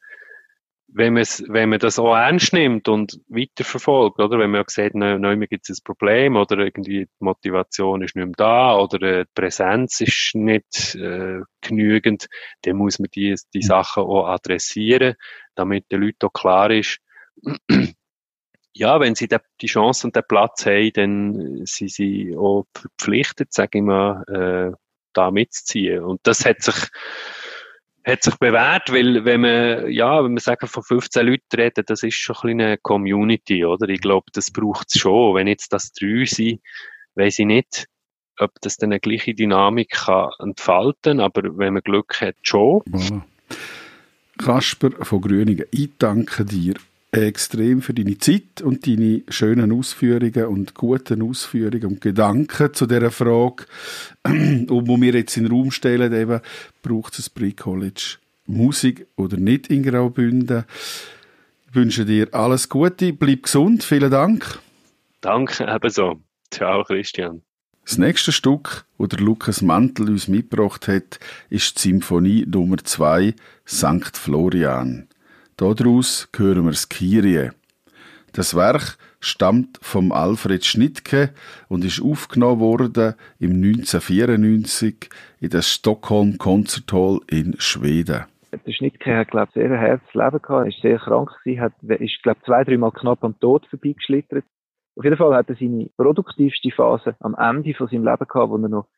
wenn man, wenn man das auch ernst nimmt und weiterverfolgt, oder? Wenn man auch sieht, neu gibt es ein Problem oder irgendwie die Motivation ist nicht mehr da oder äh, die Präsenz ist nicht äh, genügend, dann muss man die, die mhm. Sachen auch adressieren, damit den Leuten auch klar ist, ja, wenn sie die Chance und den Platz haben, dann sind sie auch verpflichtet, sage ich mal, äh, da mitzuziehen. Und das hat sich hat sich bewährt, weil wenn man, ja, wenn man sagen, von 15 Leuten reden, das ist schon ein eine Community, oder? Ich glaube, das braucht es schon. Wenn jetzt das drei sind, weiß ich nicht, ob das dann eine gleiche Dynamik kann entfalten, aber wenn man Glück hat, schon. Kasper von Grüningen, ich danke dir extrem für deine Zeit und deine schönen Ausführungen und guten Ausführungen und Gedanken zu dieser Frage, und wo wir jetzt in den Raum stellen, eben, braucht es Pre-College Musik oder nicht in Graubünden? Ich wünsche dir alles Gute, bleib gesund, vielen Dank. Danke, ebenso. Ciao, Christian. Das nächste Stück, das der Lukas Mantel uns mitgebracht hat, ist die Symphonie Nummer 2, St. Florian. Daraus hören wir das Kyrie. Das Werk stammt vom Alfred Schnittke und ist aufgenommen worden im 1994 in der Stockholm Concert Hall in Schweden. Der Schnittke hat, glaube ich, sehr ein herzes Leben gehabt. Er ist sehr krank gewesen, hat, ist, glaube ich, zwei, dreimal knapp am Tod vorbeigeschlittert. Auf jeden Fall hat er seine produktivste Phase am Ende von seinem Leben gehabt, wo er noch,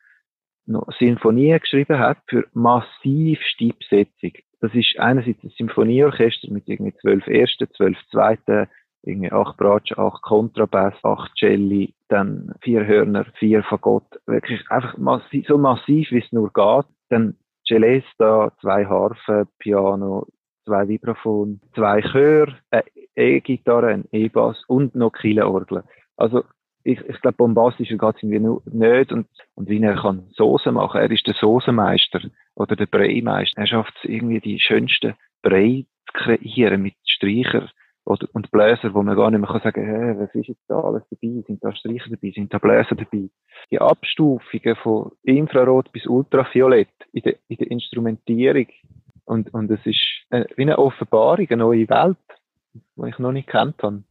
noch Sinfonien geschrieben hat für massivste Besetzung das ist einerseits ein Symphonieorchester mit irgendwie zwölf Ersten, zwölf Zweiten, irgendwie acht Bratschen, acht Kontrabass, acht Celli, dann vier Hörner, vier Fagott, wirklich einfach massiv, so massiv, wie es nur geht. Dann Celesta, zwei Harfen, Piano, zwei Vibraphon, zwei Chör, eine E-Gitarre, ein E-Bass und noch Killeorgel. Also ich, ich glaube, bombastischer geht es irgendwie nicht. Und, und wie er kann Soße machen. Er ist der Soßenmeister oder der Breimeister. Er schafft es irgendwie, die schönsten Brei zu kreieren mit Streicher oder, und Bläser, wo man gar nicht mehr kann sagen, hä, was ist jetzt da alles dabei? Sind da Streicher dabei? Sind da Bläser dabei? Die Abstufungen von Infrarot bis Ultraviolett in der, in der Instrumentierung. Und, und es ist äh, wie eine Offenbarung, eine neue Welt, die ich noch nicht kennt habe.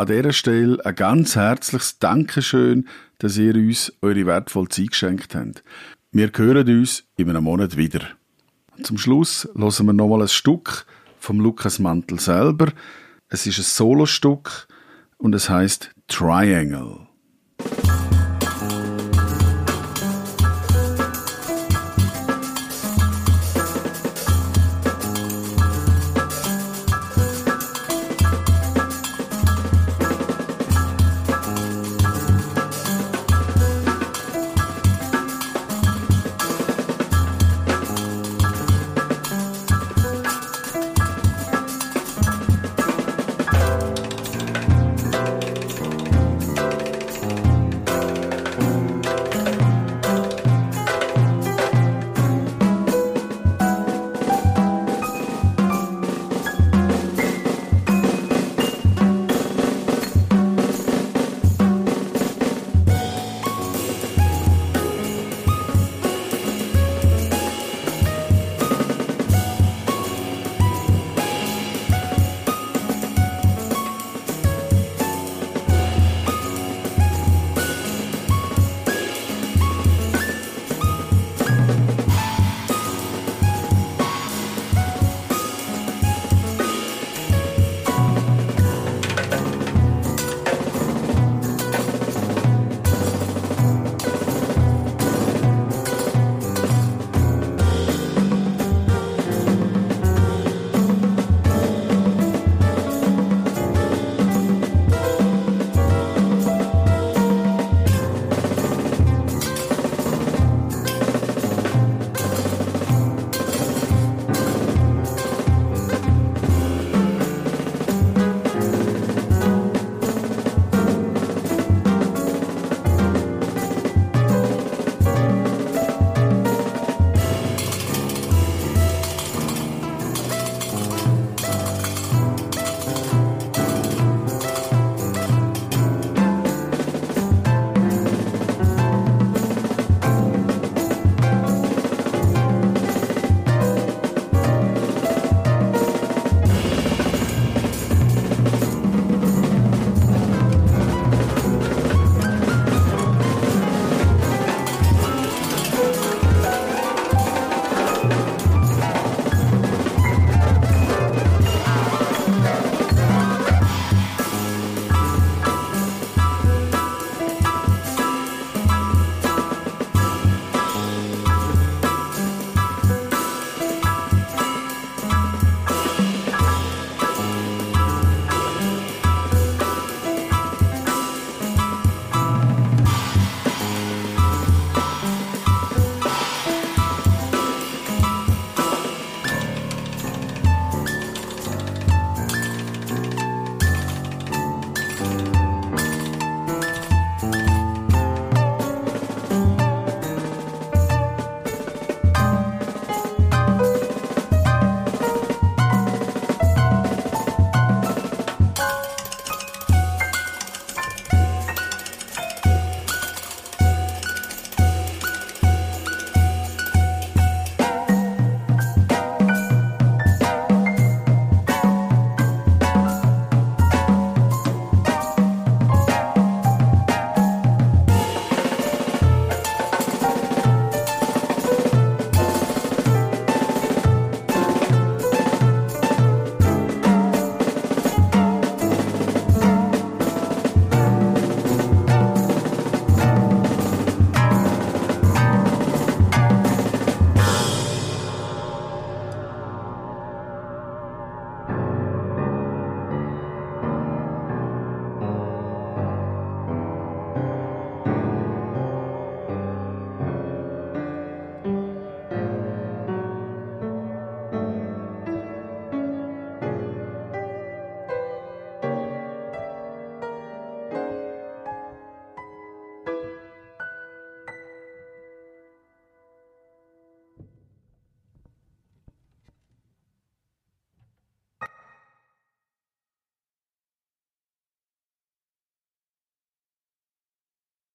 An dieser Stelle ein ganz herzliches Dankeschön, dass ihr uns eure wertvolle Zeit geschenkt habt. Wir hören uns in einem Monat wieder. Zum Schluss hören wir nochmal ein Stück vom Lukas Mantel selber. Es ist ein Solostück und es heißt Triangle.